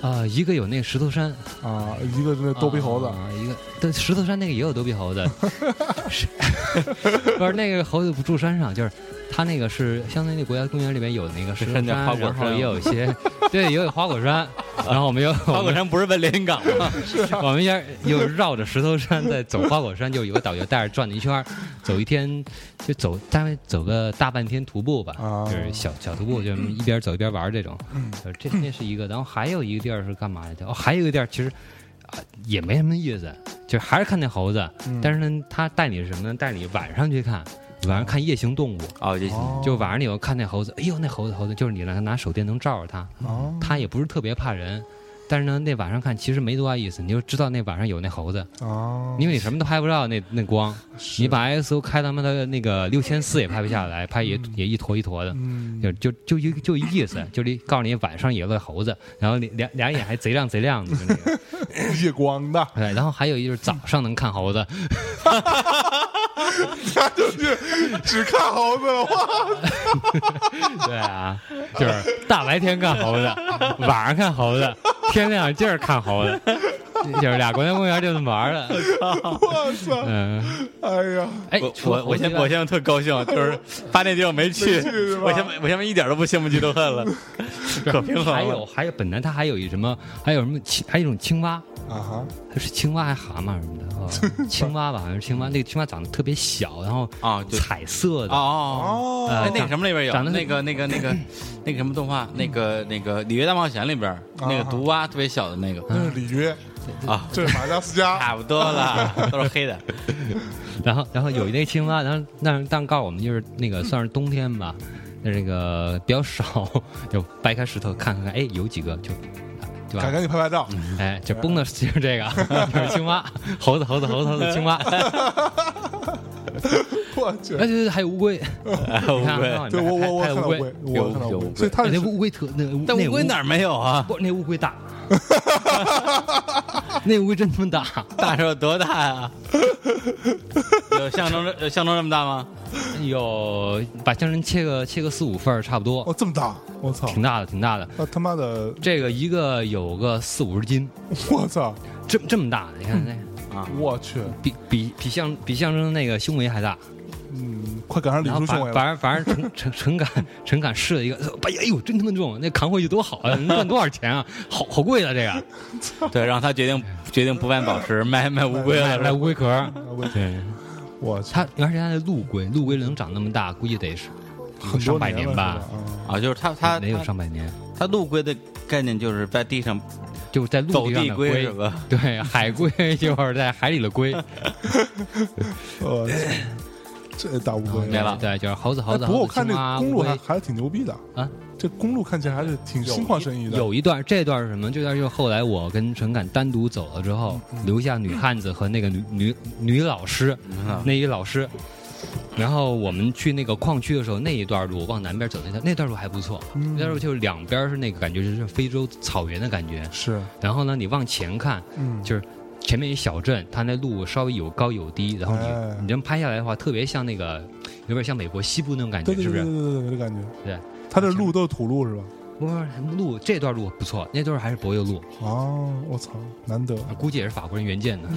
啊，一个有那个石头山，啊？一个是那逗比猴子，啊，一个对石头山那个也有逗比猴子，[laughs] 是 [laughs] 不是那个猴子不住山上，就是它那个是相当于那国家公园里面有那个石头山 [laughs] 叫花果然后山也有一些 [laughs] 对也有花果山，[laughs] 然后我们又花果山不是奔连云港吗？我们家又绕着石头山再走花果山，就有个导游带着转了一圈，走一天就走大概走个大半天徒步吧，啊就是小小徒步，就一边走一边玩这种。这这是一个，然后还有一个地儿是干嘛来着？哦，还有一个地儿其实啊也没什么意思，就是还是看那猴子，嗯但是呢，他带你是什么呢？带你晚上去看，晚上看夜行动物。哦，这哦。就晚上你要看那猴子，哎呦，那猴子猴子，就是你让他拿手电能照着它，哦，它也不是特别怕人，但是呢，那晚上看其实没多大意思，你就知道那晚上有那猴子，哦，因为你什么都拍不着，那那光，你把 ISO 开他妈的那个六千四也拍不下来，拍也也一坨一坨的。嗯。就就就一就一意思，就是告诉你晚上有个猴子，然后俩俩俩眼还贼亮贼亮的，就那个。[laughs] 夜光的，[laughs] 对，然后还有一就是早上能看猴子，那就是只看猴子的话，[laughs] 对啊，就是大白天看猴子，晚上看猴子，天亮劲儿看猴子，[laughs] 就是俩国家公园就这么玩的。我操，嗯，哎呀，哎，我我我现我现在特高兴，就是 [laughs] 发那地方没去我现在我现在一点都不羡慕嫉妒恨了，[laughs] 可平衡还有。还有，本来它还有一什么，还有什么青，还有一种青蛙，啊哈，它是青蛙还是蛤蟆什么的？啊，[laughs] 青蛙吧，好像是青蛙。那个青蛙长得特别小，然后啊，就彩色的。哦哦，那个什么里边有长得那个那个那个 [coughs] 那个什么动画，那个那个《里约大冒险》里边那个毒蛙特别小的那个那是里约，啊，这是马达加斯加，差不多了，[laughs] 都是黑的。然后然后有一那青蛙，然后但是但告诉我们就是那个算是冬天吧，那这个比较少，[laughs] 就掰开石头看看看，哎，有几个就。对吧？赶赶紧拍拍照，哎，这崩的 [laughs] 就是这个，[laughs] 就是青蛙，猴子，猴子，猴子，猴子，[laughs] 青蛙，我去。哎，，对对，还有乌龟，乌你看龟，看对我我我还有乌龟看到乌龟，，我看到乌龟，有有乌龟。所以它那乌龟特那但那乌龟哪儿没有啊？不，那乌龟大，那乌龟真他妈大，大是有多大呀？有象征呃象征这么大吗？有把象征切个切个四五份儿差不多哦，这么大，我操，挺大的，挺大的。那他妈的，这个一个有个四五十斤，我操，这这么大的，你看那啊我去，比比比象比象征那个胸围还大。嗯，快赶上李然后叔胸围了，反反正反正陈陈陈敢陈敢试了一个，哎呀哎呦真他妈重，那扛回去多好啊！能赚多少钱啊？好好贵啊这个，[laughs] 对，让他决定决定不卖宝石，卖卖乌龟了。卖卖乌龟壳。我对，我去，它而且它的陆龟，陆龟能长那么大，估计得是上百年吧，啊啊，就是它它没有上百年。它陆龟的概念就是在地上就是在陆地地上的龟是吧？对，海龟 [laughs] 就是在海里的龟 [laughs] [laughs] 这大乌龟没了对，就是猴子猴哎，子。不过我看这公路还还是挺牛逼的啊，这公路看起来还是挺心旷神怡的。有一段，这段是什么？这段就是后来我跟陈敢单独走了之后，嗯留下女汉子和那个女女女老师，嗯那一老师。然后我们去那个矿区的时候，那一段路往南边走那段那段路还不错，嗯那段路就是两边是那个感觉就是非洲草原的感觉。是，然后呢，你往前看，嗯，就是前面一小镇，它那路稍微有高有低，然后你、哎你这么拍下来的话，特别像那个有点像美国西部那种感觉，对对是不是？对对对对，这感觉。对，它这路都是土路是吧？不是路这段路不错，那段还是柏油路，哦，我操，难得，估计也是法国人原建的。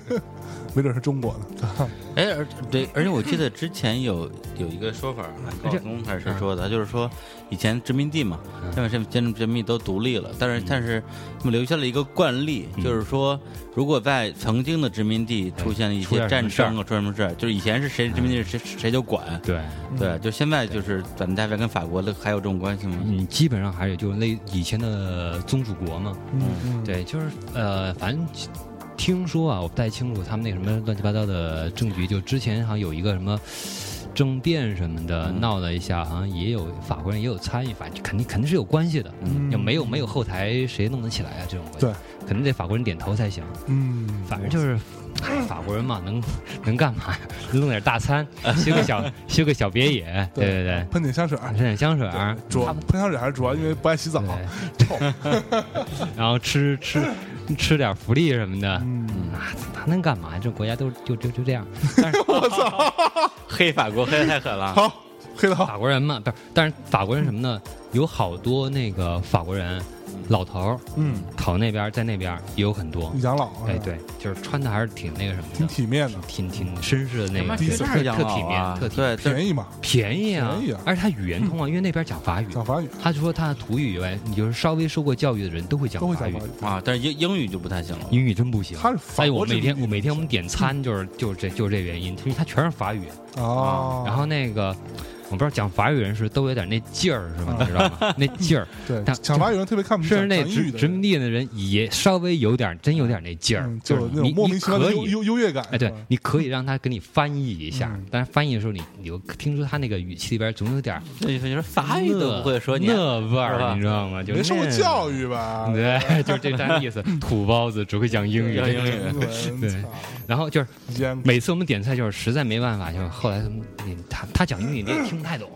[laughs] 没准是中国的。[laughs] 哎，而对，而且我记得之前有有一个说法，高晓松还是谁说的，就是说以前殖民地嘛，因为这殖殖民地都独立了，但是但是他们留下了一个惯例，就是说如果在曾经的殖民地出现了一些战争啊，出什么事儿，就是以前是谁殖民地谁谁就管，对，对，就现在就是咱们大概跟法国的还有这种关系吗？嗯，基本上还有就类以前的宗主国嘛。嗯。嗯，对，就是呃，反正听说啊，我不太清楚他们那什么乱七八糟的政局，就之前好像有一个什么。政变什么的嗯闹了一下，好像也有法国人也有参与，反正肯定肯定是有关系的。嗯要没有没有后台，谁弄得起来啊？这种关系对，肯定得法国人点头才行。嗯，反正就是，哎，法国人嘛，能能干嘛呀？弄点大餐，[laughs] 修个小修个小别野，对对对，喷点香水儿，喷点香水儿，主要喷香水还是主要因为不爱洗澡。[laughs] 然后吃吃吃点福利什么的。嗯，啊，他能干嘛？这国家都就就就这样。但是 [laughs] 黑法国黑的太狠了。好，黑的好，法国人嘛，不是，但是法国人什么呢？有好多那个法国人，老头儿嗯，考那边，在那边也有很多。养老，哎，，对，就是穿的还是挺那个什么的。挺，体面的，挺挺绅士的那个，特特体面啊，特体对，便宜嘛，便宜啊。便宜啊，而且他语言通啊，因为那边讲法语。讲法语。他就说他的土语以外，你就是稍微受过教育的人都会讲法语。啊，但是英英语就不太行了。英语真不行。他是法哎，我每天我每天我们点餐就是就是这就是这原因，因为他全是法语。啊，然后那个我不知道讲法语人是都有点那劲儿是吧？你知道吗？那劲儿，对但讲法语人特别看不起甚至那殖殖民地的人也稍微有点真有点那劲儿嗯，就就是你你种莫名其妙的可以。优优优越感，哎，对，你可以让他给你翻译一下嗯，但是翻译的时候你你又听出他那个语气里边总有点儿那你说法语都不会说你，那味儿，你知道吗？就没受过教育吧？[laughs] 对，就是这单意思。[laughs] 土包子只会讲英语，英语对 [laughs] 对，然后就是每次我们点菜就是实在没办法，就是后来他们你他他讲英语你也听不太懂，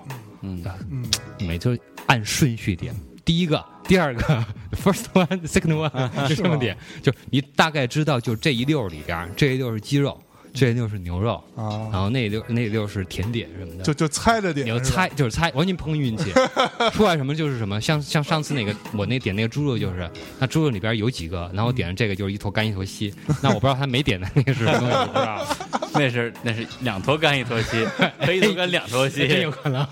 嗯，嗯，每次按顺序点，第一个、第二个，[laughs] first one、second one 就这么点，就你大概知道，就这一溜儿里边，这一溜是鸡肉，这一溜是牛肉，然啊，后那一溜那一溜是甜点什么的。就就猜着点，你要猜，就是猜，完全碰运气，[laughs] 出来什么就是什么。像像上次那个我那点那个猪肉就是，那猪肉里边有几个，然后我点的这个就是一坨干一坨稀，那我不知道他没点的那个是什么东西，我不知道，那是那是两头干一头稀，[laughs] 和一头干两头稀，真有可能。[laughs]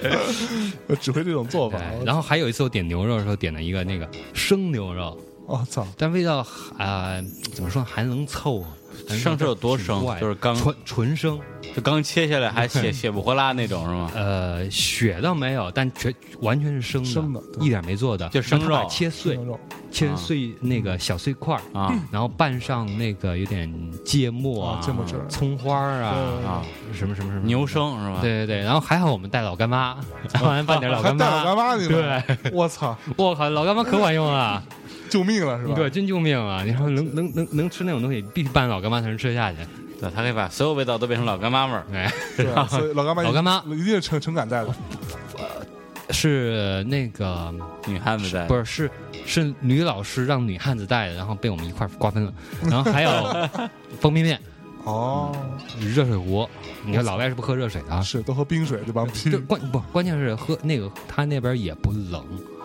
对 [laughs] 我只会这种做法。然后还有一次我点牛肉的时候点了一个那个生牛肉，我操，但味道啊、怎么说还能凑合。生是有多生就是刚纯纯生，就刚切下来还 [laughs] 血血不活拉那种是吗？呃，血倒没有，但全完全是生的，生的一点没做的，就生肉切碎切啊。碎那个小碎块儿，啊。然后拌上那个有点芥末啊啊、芥末汁葱花儿啊，啊，什么什么什么牛。生是吧？对对对，然后还好我们带老干妈，[laughs] 后拌点老干还带老干妈，妈，你们，我操，我靠，老干妈可管用啊！[laughs] 救命了是吧？对，真救命啊！你说能 [laughs] 能能能吃那种东西，必须拌老干妈才能吃得下去。对，他可以把所有味道都变成老干妈味儿。哎，[laughs] 对，所以老干妈老干妈一定是成成感带的，是那个女汉子带不是是是女老师让女汉子带的，然后被我们一块儿瓜分了。然后还有方便面、哦，热水壶。你看老外是不喝热水的啊？是都喝冰水对吧？就屁，关不关键是喝那个他那边也不冷，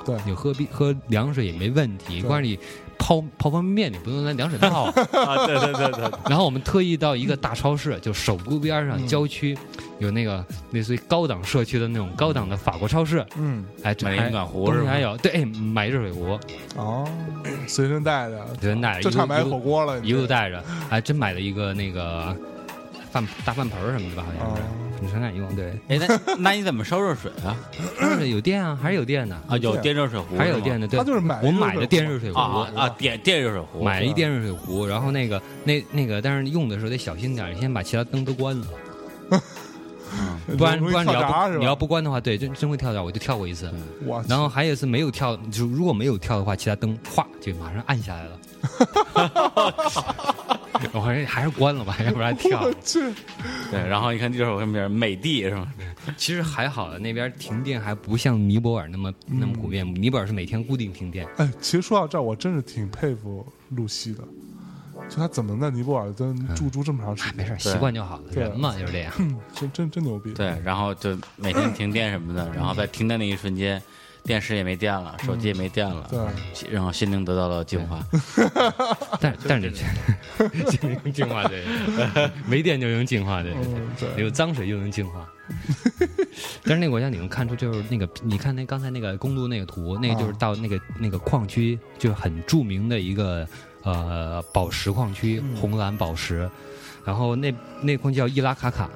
对。你喝冰喝凉水也没问题。关键你泡泡方便面，你不用拿凉水泡。[laughs] 啊，对对对对，然后我们特意到一个大超市，就首都边上嗯郊区，有那个类似于高档社区的那种高档的法国超市，嗯，哎，这买暖壶是吗？东西还有对，哎买热水壶，哦，随身带着，随身带着就差买火锅了，一路带着，还真买了一个那个饭大饭盆儿什么的吧，好像是你，很常敢用。对，哎，那那你怎么烧热水啊？热水有电啊，还是有电的，啊，有电热水壶，还是有电的。对他，就是买我买的电热水壶。啊电电热水壶，买了一电热水壶，然后那个那那个，但是用的时候得小心点儿，你先把其他灯都关了，嗯 [laughs] 不然不然你要你要不关的话，对，真真会跳闸，我就跳过一次。然后还有一次没有跳，就如果没有跳的话，其他灯哗就马上暗下来了。[laughs] [laughs] 我还是还是关了吧，要不然 [laughs] 跳。我去，对，然后一看热水壶上面美的是吗？其实还好的，那边停电还不像尼泊尔那么那么普遍。尼泊尔是每天固定停电，哎，其实说到这儿，我真是挺佩服露西的，就他怎么能在尼泊尔跟驻驻这么长时间？没事，习惯就好了。人嘛就是这样。嗯，真真真牛逼。对，然后就每天停电什么的，然后在停电那一瞬间，电视也没电了，手机也没电了，对，然后心灵得到了净化。[laughs] 但但是 [laughs] 心灵净化对，[laughs] 没电就能净化对，嗯，对，有脏水就能净化。但是那个国家你能看出，就是那个，你看那刚才那个公路那个图，那个就是到那个那个矿区，就是很著名的一个呃宝石矿区，红蓝宝石。然后那那矿叫伊拉卡卡，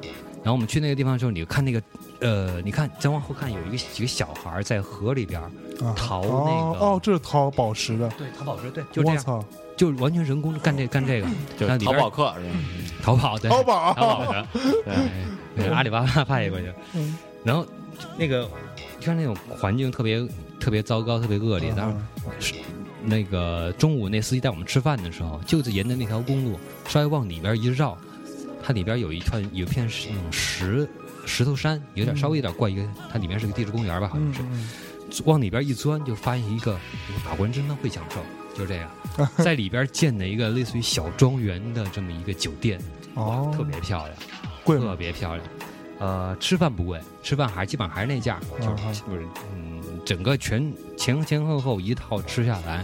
然后我们去那个地方的时候，你看那个，呃，你看再往后看，有一个几个小孩在河里边淘那个哦哦，这是淘宝石的，对，淘宝石，对，就这样，操，就完全人工干这干这个，就那里边淘宝客是吧？淘宝对，淘宝。淘宝的，[laughs] 对，阿里巴巴派过去。嗯，然后那个像那种环境特别特别糟糕、特别恶劣，当时嗯那个中午那司机带我们吃饭的时候，就是沿着那条公路稍微往里边一绕，它里边有一串有一片是那种石石头山，有点嗯稍微有点怪一个，它里面是个地质公园吧，好像是。往里边一钻，就发现一个法国人真的会享受，就这样，[laughs] 在里边建的一个类似于小庄园的这么一个酒店，[laughs] 哦，特别漂亮，特贵特？别漂亮。呃，吃饭不贵，吃饭还基本上还是那价，就是、啊就是嗯，整个全前前后后一套吃下来，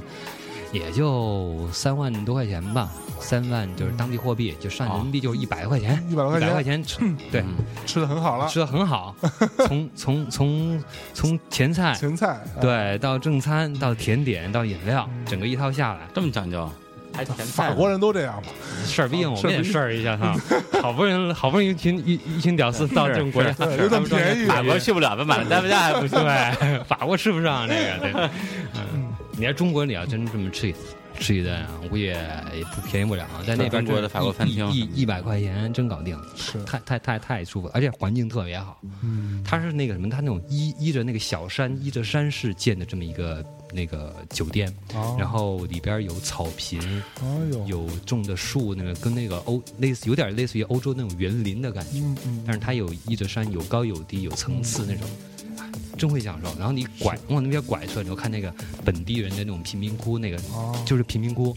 也就三万多块钱吧，三万就是当地货币，就上人民币就是一百块钱，一百多一百块块钱，吃，对，嗯吃的很好了，吃的很好，[laughs] 从从从从前菜前菜，哎，对，到正餐，到甜点，到饮料，嗯。整个一套下来，这么讲究，还甜菜法国人都这样嘛，事儿逼我们也事儿一下哈，好不容易好不容易一群一一群屌丝到这种国家，对，有点便宜，法国去不了，咱买了代不价还不行。对，法国吃不上这个，对，嗯，[laughs] 你要中国你要真这么吃一吃一顿啊，我估计也不便宜不了啊，在那边中国的法国餐厅一一一百块钱真搞定，是，太太太太舒服了，而且环境特别好。嗯，它是那个什么，它那种依依着那个小山，依着山势建的这么一个那个酒店，哦。然后里边有草坪，哦，有种的树，那个跟那个欧类似，有点类似于欧洲那种园林的感觉，嗯嗯，但是它有依着山，有高有低，有层次那种，哎真会享受。然后你拐往那边拐出来，你就看那个本地人的那种贫民窟，那个哦，就是贫民窟，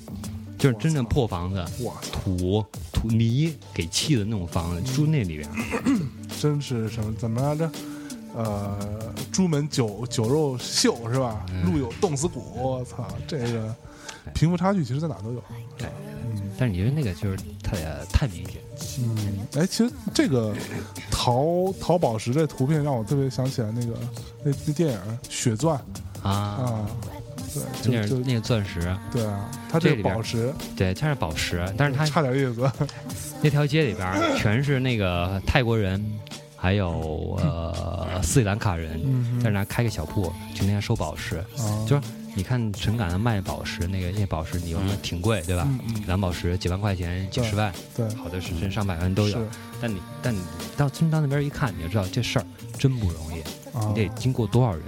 就是真正破房子，我操，土土泥给砌的那种房子，住那里边。[coughs] 真是什么怎么来着？呃，朱门酒酒肉秀是吧？嗯路有冻死骨，我操，这个贫富差距其实在哪都有。对嗯但是你觉得那个就是太太明显。嗯，哎，其实这个淘淘宝石这图片让我特别想起来那个那那电影《血钻》啊，啊，对，就是那个钻石，对啊，它这个宝石，对，它是宝石，但是它差点意思。那条街里边全是那个泰国人，还有呃斯里兰卡人，嗯在那开个小铺，天天收宝石。啊，就是你看陈敢卖宝石，那个那宝石，你说嗯挺贵，对吧？嗯嗯，蓝宝石几万块钱、几十万，对，好的是真上百万都有是。但你但你到真到那边一看，你就知道这事儿真不容易，啊你，得经过多少人。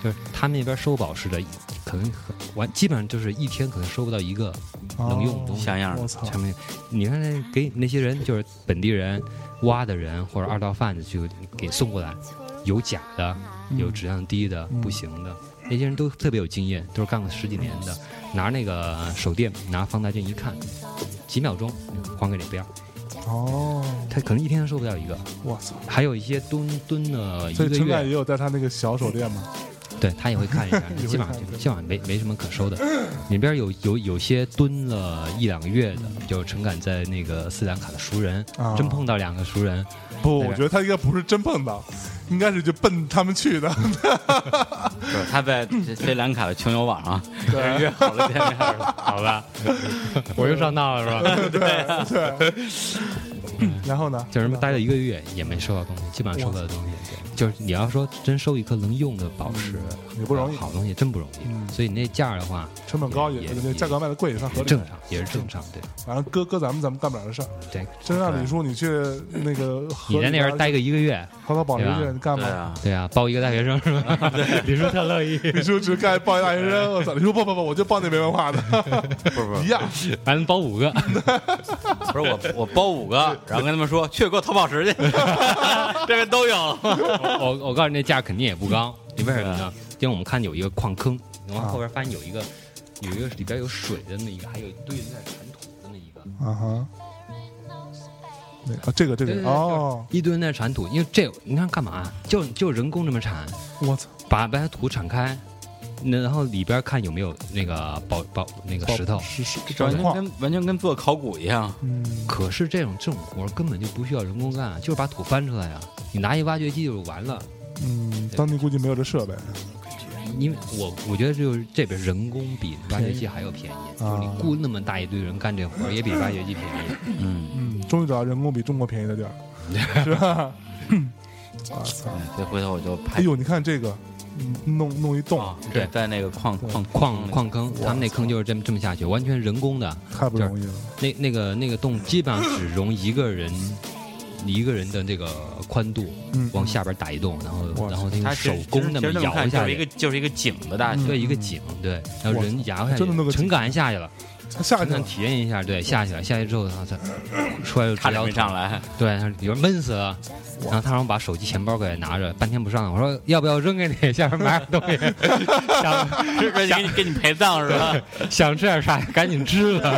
就是他们那边收宝石的，可能很完，基本上就是一天可能收不到一个能用的东西。像样的你看那给那些人就是本地人挖的人或者二道贩子就给送过来，有假的，有质量低的，嗯不行的。那些人都特别有经验，都是干了十几年的，拿那个手电，拿放大镜一看，几秒钟还给你不要。哦，他可能一天收不到一个，哇塞！还有一些蹲蹲了一个所以陈凯，也有带他那个小手电嘛？对他也会看一下基本上看基本上没没什么可收的。里边有有有些蹲了一两个月的，就陈敢在那个斯里兰卡的熟人，啊，真碰到两个熟人，不，我觉得他应该不是真碰到，应该是就奔他们去的。[laughs] 就是他在斯里兰卡的穷游网 [laughs] 上约好了见面了，好吧，[laughs] 我又上当了是吧？对对。[laughs] 然后呢？就是待了一个月也没收到东西，基本上收到的东西，对，就是你要说真收一颗能用的宝石，也不容易好东西真不容易。嗯所以你那价儿的话，成本高也也那价格卖的贵也算合理。正常，也是正常，对反正搁搁咱们咱们干不了的事儿。对。真让李叔你去那个 [laughs] 你在那边待个一个月，淘淘宝石去，对吧你干嘛？对啊，对啊，包一个大学生是吧？[laughs] 李叔特乐意，李叔只干包一大学生，我操！李叔不不不，我就包那没文化的，不不一样。还能包五个，不是我我包五个，然后跟他们说去给我淘宝石去，[laughs] 这个都有。我我告诉你，那价肯定也不高，你为什么呢？因为我们看有一个矿坑，然后啊后边发现有一个有一个里边有水的那一个，还有一堆人在铲土的那一个。啊哈。那啊，这个这个对对对哦，一堆人在铲土，因为这你看干嘛？就就人工这么铲，我操，把把它土铲开，那然后里边看有没有那个宝宝那个石头。是是这完全矿，跟完全跟做考古一样，嗯，可是这种这种活根本就不需要人工干啊，就是把土翻出来啊，你拿一挖掘机就完了。嗯，当地估计没有这设备因为我我觉得就是这边人工比挖掘机还要便宜，就是你啊雇那么大一堆人干这活儿，也比挖掘机便宜。嗯，嗯，终于找到人工比中国便宜的地儿。是吧？[laughs] [laughs] 我操！所以回头我就拍哎呦，你看这个，嗯弄弄一洞，啊，对在那个矿矿矿矿坑，他们那坑就是这么这么下去，完全人工的。太不容易了。那那个那个洞基本上只容一个人一个人的这个宽度，嗯，往下边打一洞，然后然后那它个手工那么摇下就是一个去，就是一个井的大小，对一个井，对，然后人摇下去真的弄个，井。陈敢下去了，他下去了，体验一下，对，下去了，下去之后他他出来就差点没上来，对，他有人闷死了。然后他让我把手机、钱包给拿着，半天不上。我说要不要扔给你？[laughs] 下边买点东西，想 [laughs] 是不是给你给你陪葬是吧？想吃点啥赶紧吃了。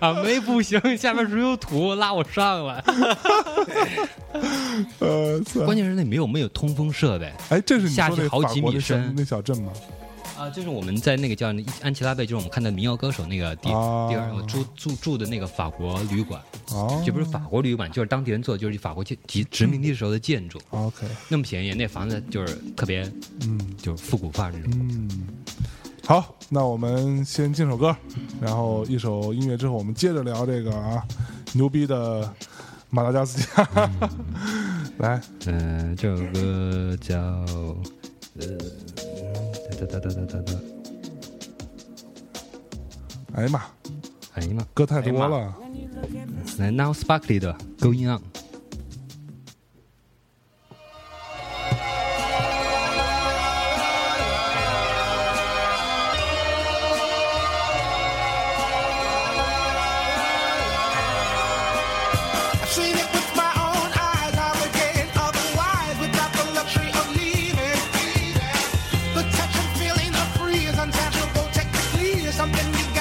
啊，没不行，下面只有土，拉我上来。[laughs] 呃，关键是那没有没有通风设备哎，这是你下去好几米深那小镇吗？啊，就是我们在那个叫安琪拉贝，就是我们看的民谣歌手那个地啊地方，我住住住的那个法国旅馆，哦，就不是法国旅馆，就是当地人做，就是法国殖殖殖民地时候的建筑，OK，那么便宜，那房子就是特别嗯就是复古范儿那种。嗯。好，那我们先进首歌，然后一首音乐之后，我们接着聊这个啊牛逼的马达加斯加。[laughs] 来，嗯，这首歌叫呃，哒哒哒哒哒哒，哎呀妈，哎呀妈，歌太多了。来 Now Sparkly 的 Going On。something new.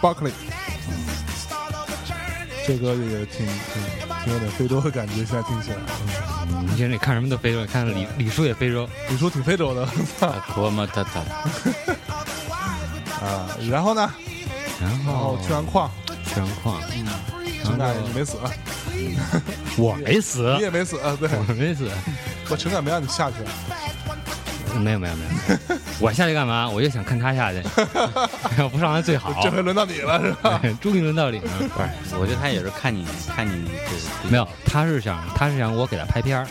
Journey. 这歌也挺挺挺有点非洲的感觉，现在听起来。你现在看什么都非洲，看李李叔也非洲。李叔挺非洲的，操多么他他 [laughs] 啊！然后呢？然然后后去完矿，去完矿，陈凯你没死，我没死你，也没死，对，我没死，我陈凯没让你下去，没有没有没有，我下去干嘛？我就想看他下去，[laughs] 要不上来最好。这回轮到你了是吧？对终于轮到你了。不是，我觉得他也是看你看你这没有，他是想他是想我给他拍片儿，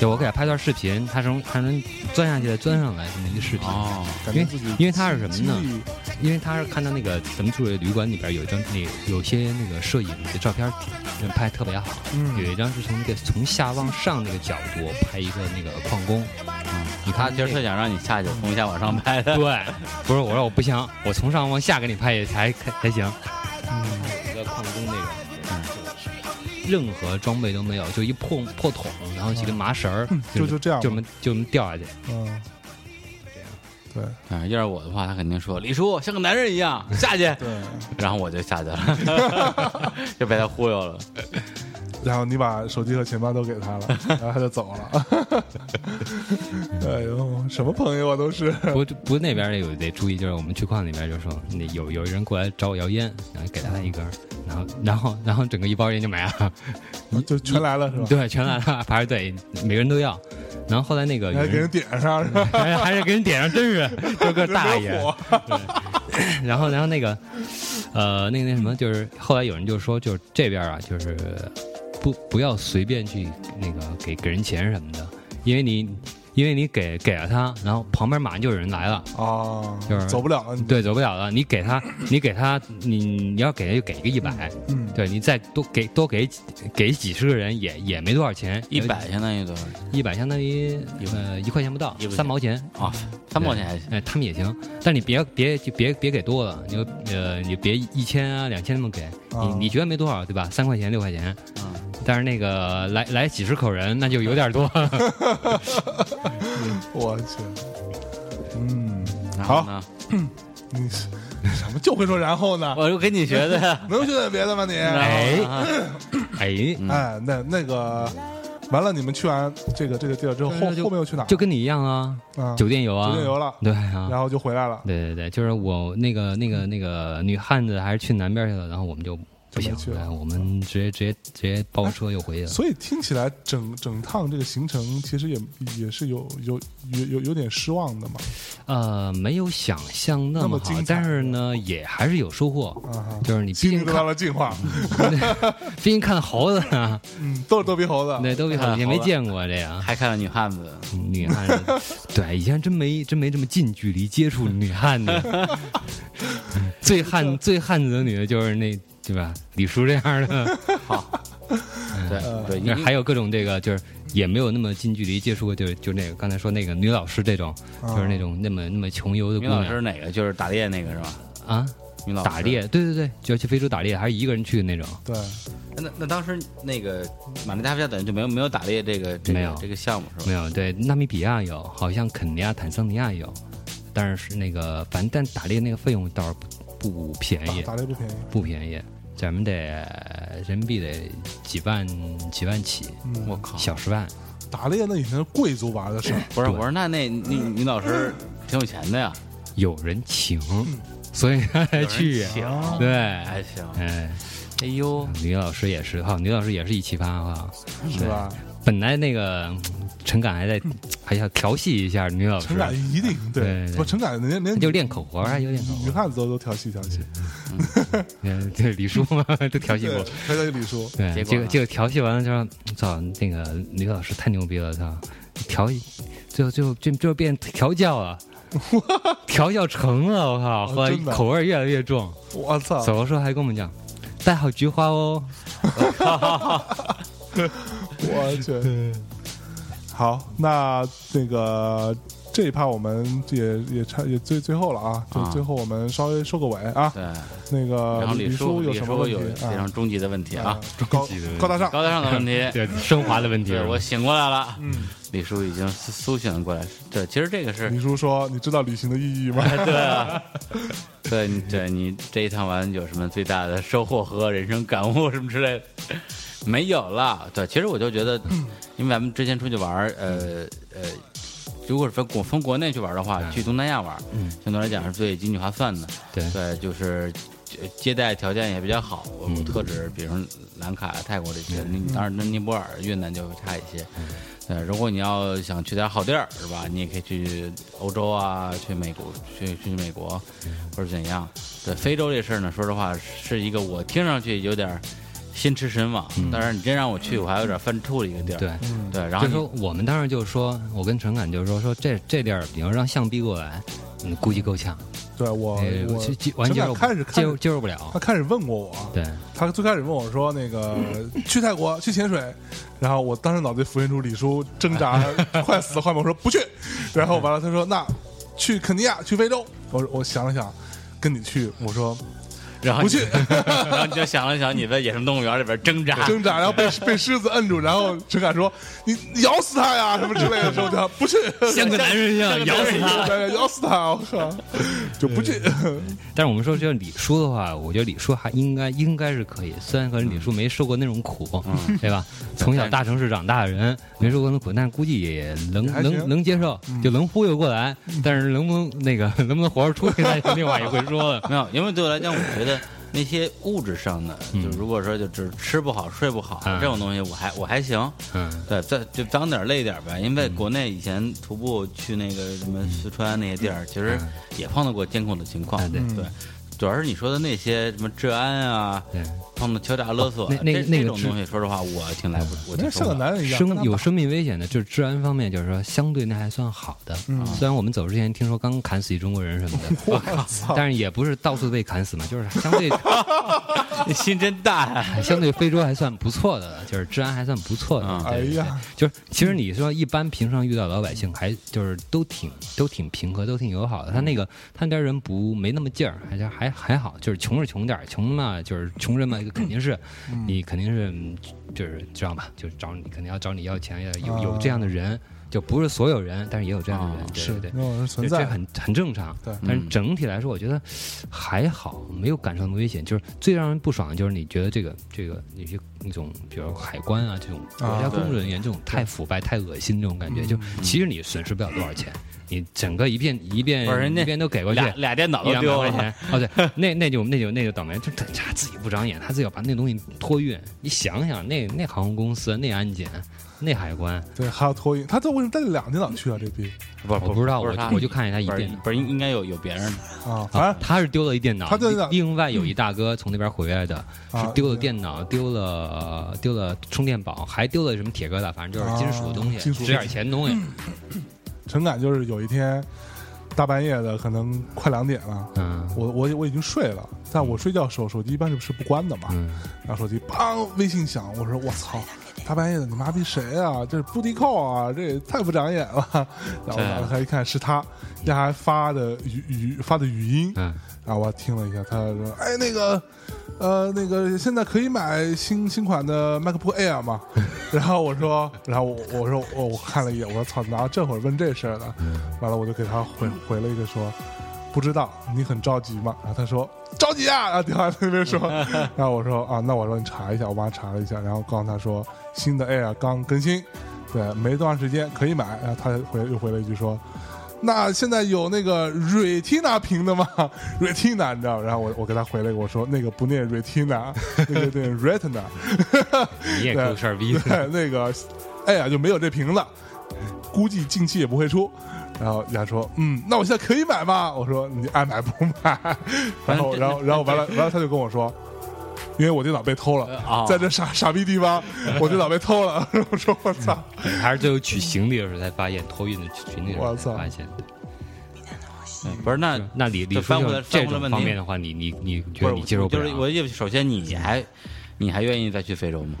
就我给他拍段视频，他能他能钻下去再钻上来这么一个视频。哦，感觉自己因为他是什么呢？因为他是看到那个咱们住的旅馆里边有一张那有些那个摄影的照片拍特别好，嗯。有一张是从那个从下往上那个角度拍一个那个矿工，嗯，你看那个他今儿特想让你下去，从下往上拍的。对，不是我说我不行，我从上往下给你拍也才才行。嗯。一个矿工那任何装备都没有，就一破破桶，然后几根麻绳儿，就就这样就这么就这么掉下去。嗯，这样。对。嗯，要是我的话，他肯定说李叔像个男人一样下去，[laughs] 对，然后我就下去了，[laughs] 就被他忽悠了。然后你把手机和钱包都给他了，然后他就走了。[laughs] 哎呦，什么朋友啊都是。不不，那边有得注意，就是我们去矿里边就说，那有有人过来找我要烟，然后给他一根儿，然后然后然后整个一包烟就没了，就全来了是吧？[laughs] 对，全来了，排着队，每个人都要。然后后来那个还给人人点上是吧？[laughs] 还是还是给人点上，真是就个大爷。然后然后那个呃，那个那什么，就是后来有人就说，就是这边啊，就是不不要随便去那个给给人钱什么的，因为你因为你给给了他，然后旁边马上就有人来了。哦，就是走不了了，对，走不了了。你给他，你给他，你你要给他就给一个一百，嗯，对你再多给多给给几十个人也也没多少钱，一百相当于多少？一百相当于一呃一块钱不到三毛钱。啊，三毛钱还行。哎，他们也行，但你别别就别别给多了，你就呃你别一千啊两千那么给，啊你你觉得没多少对吧？三块钱六块钱，嗯，但是那个来来几十口人那就有点多。[laughs] [laughs] 我去，嗯，好，然后呢？[coughs] 你什么就会说然后呢？我就跟你学的呀。[laughs] 能学点别的吗你？哎 [coughs] 哎，嗯哎，那那个完了，你们去完这个这个地儿之后，后就后面又去哪儿？就跟你一样啊，啊酒店游啊，酒店游了，对啊，然后就回来了。对对对，就是我那个那个那个女汉子还是去南边去了，然后我们就不行我们直接直接直接包车又回去了。所以听起来整整趟这个行程其实也也是有有有有有点失望的嘛。呃，没有想象那么好么，但是呢，也还是有收获。啊，就是你毕竟看，了进化，[laughs] 毕竟看猴子啊，嗯，都是逗比猴子。对，逗比猴子也没见过这样。还看到女汉子，女汉子，[laughs] 对，以前真没真没这么近距离接触女汉子。[laughs] 最汉最汉子的女的就是那对吧？李叔这样的，[laughs] 好，对呃对，那还有各种这个就是也没有那么近距离接触过，就是就那个刚才说那个女老师这种，啊就是那种那么那么穷游的姑女老师娘哪个？就是打猎那个是吧？啊，女老师打猎，对对对，就要去非洲打猎，还是一个人去的那种。对，那那当时那个马尼加夫加等于就没有没有打猎这个这没有个这个项目是吧？没有，对，纳米比亚有，好像肯尼亚、坦桑尼亚有，但是那个反正但打猎那个费用倒是不不便宜，打雷不便宜。不便宜，咱们得人民币得几万几万起，嗯，我靠！小十万。打猎那以前是贵族玩的事儿。不是，我说那那女女老师挺有钱的呀，有人情，所以他才去有人。请对，还行。哎，哎呦，女老师也是哈，女老师也是一奇葩哈。是吧？本来那个嗯陈敢还在还要调戏一下女老师。陈，敢一定对对不陈敢连连他就练口活啊，有练口活。女汉子都都调戏调戏，嗯，[laughs] 对李叔嘛 [laughs] 都调戏过。，调戏李叔，对，结果呢？结果调戏完了之后，操，那个女老师太牛逼了，操，调，最后最后就就变调教了，[laughs] 调教成了，我靠，后来口味越来越重，我操！走的时候还跟我们讲，带好菊花哦。我去。好，那那个这一趴我们也也差也最最后了啊，就啊最后我们稍微收个尾啊。对，那个然后李叔有李什么问题叔有非啊常？终极的问题啊，高高大上，高大上的问题。[laughs] 对，升华的问题对，我醒过来了，嗯，李叔已经苏苏醒了过来。对，其实这个是李叔说：“你知道旅行的意义吗？” [laughs] 对啊，[laughs] 对，你对你这一趟完有什么最大的收获和人生感悟什么之类的？没有了。对，其实我就觉得，因为咱们之前出去玩儿，呃呃，如果是从国从国内去玩的话，去东南亚玩，嗯，相对来讲是最经济划算的。对对，就是呃接待条件也比较好。我嗯特指比如说兰卡、泰国这些，你当然那尼泊尔、越南就会差一些。嗯对，如果你要想去点好地儿，是吧？你也可以去欧洲啊，去美国，去去美国，嗯或者怎样。对，非洲这事儿呢，说实话是一个我听上去有点心驰神往，但是你真让我去，我还有点犯怵的一个地儿。对，对，然后就说我们当时就说，我跟陈敢就说说这这地儿，比如让象逼过来，你，估计够呛，对我哎我完陈感接受不开始接受接受不了他。开始问过我，对，他最开始问我说：“那个去泰国去潜水。”然后我当时脑子里浮现出李叔挣扎 [laughs] 快死的画面，我说不去。然后完了，他说：“那去肯尼亚，去非洲。”我我想了想，跟你去，我说然后你不去，[laughs] 然后你就想了想，你在野生动物园里边挣扎，挣扎，然后被 [laughs] 被狮子摁住，然后陈凯说：“你你咬死他呀，什么之类的时候，就不去，[laughs] 像个男人一样咬死他。对咬死他，我靠，就不去。但是我们说，这李叔的话，我觉得李叔还应该应该是可以，虽然可能李叔没受过那种苦，嗯对吧？从小大城市长大的人没受过那苦，但是估计也能能能接受，就能忽悠过来。但是能不能那个能不能活着出去，那是另外一回说了。没有，因为对我来讲，我觉得那些物质上的，就如果说就只吃不好睡不好、嗯这种东西，我还我还行。嗯，对，再就脏点累点儿呗。因为国内以前徒步去那个什么四川那些地儿，其实也碰到过监控的情况。对，主要是你说的那些什么治安啊，对，碰到敲诈勒索，那那那种东西，说实话，我挺来不，我挺那像个受不了。男人一样，跟他打生有生命危险的，就是治安方面，就是说相对那还算好的。嗯虽然我们走之前听说刚砍死一中国人什么的，[laughs] 我操，但是也不是到处被砍死嘛，就是相对 [laughs] 你 [laughs] 心真大呀！相对非洲还算不错的了，就是治安还算不错的。嗯哎呀，就是其实你说一般平常遇到老百姓还就是都挺都挺平和，都挺友好的。他那个他那边人不没那么劲儿，还是还还好，就是穷是穷点儿，穷嘛就是穷人嘛，肯定是你肯定是嗯就是知道吧？就是找你肯定要找你要钱，要有有这样的人，就不是所有人，但是也有这样的人，啊对对对。存在，这这很很正常，对但是整体来说，我觉得还好，没有感受那么危险。就是最让人不爽的就是你觉得这个这个那些那种，比如海关啊这种国家工作人员这种太腐败、太恶心这种感觉，就其实你损失不了多少钱，你整个一遍一遍一遍都给过去。俩俩电脑一两百都丢钱，哦对，[laughs] 那那就那就那就倒霉，就他他自己不长眼，他自己要把那东西托运。你想想，那那航空公司、那安检、那海关，对，还要托运，他这为什么带了两个电脑去啊？这逼不我不知道，我我就看见他一电不是应应该有有别人的，啊，反啊正，他是丢了一电脑，他另外有一大哥从那边回来的，啊是丢了电脑，丢了丢了充电宝，还丢了什么铁疙瘩，反正就是金属的东西，啊金属值点钱的东西。陈感就是有一天大半夜的，可能快两点了，嗯我我我已经睡了，但我睡觉手手机一般是是不关的嘛，嗯然后手机砰微信响，我说我操，大半夜的你妈逼谁啊？这是布迪扣啊，这也太不长眼了。然后打开一看是他，他还发的语语发的语音，嗯然后我听了一下，他说：“哎，那个，呃，那个现在可以买新新款的 MacBook Air 吗？” [laughs] 然后我说，然后我我说我我看了一眼，我说操，哪有这会儿问这事儿呢？完了我就给他回回了一个说。不知道你很着急吗？然后他说着急啊，然后电话那边说，[laughs] 然后我说啊，那我说你查一下，我帮他查了一下，然后告诉他说新的 Air 刚更新，对，没多长时间可以买。然后他回又回了一句说，那现在有那个 Retina 屏的吗？[laughs] Retina 你知道？然后我我给他回了一个，我说那个不念 Retina，[laughs] 那个念 Retina，你也够事儿逼的。对，那个哎呀就没有这屏了，估计近期也不会出。然后人家说，嗯，那我现在可以买吗？我说你爱买不买。[laughs] 然后，然后，然后完了，完了，他就跟我说，因为我电脑被偷了，哦在这傻傻逼地方，我电脑被偷了。[laughs] 我说我操，还是最后取行李的时候才发现，托运的群里的时候才我操发现。对不是那那李李叔就翻回来就这种翻回来问题方面的话，你你你觉得你接受不了？就是我意思，首先你还你还愿意再去非洲吗？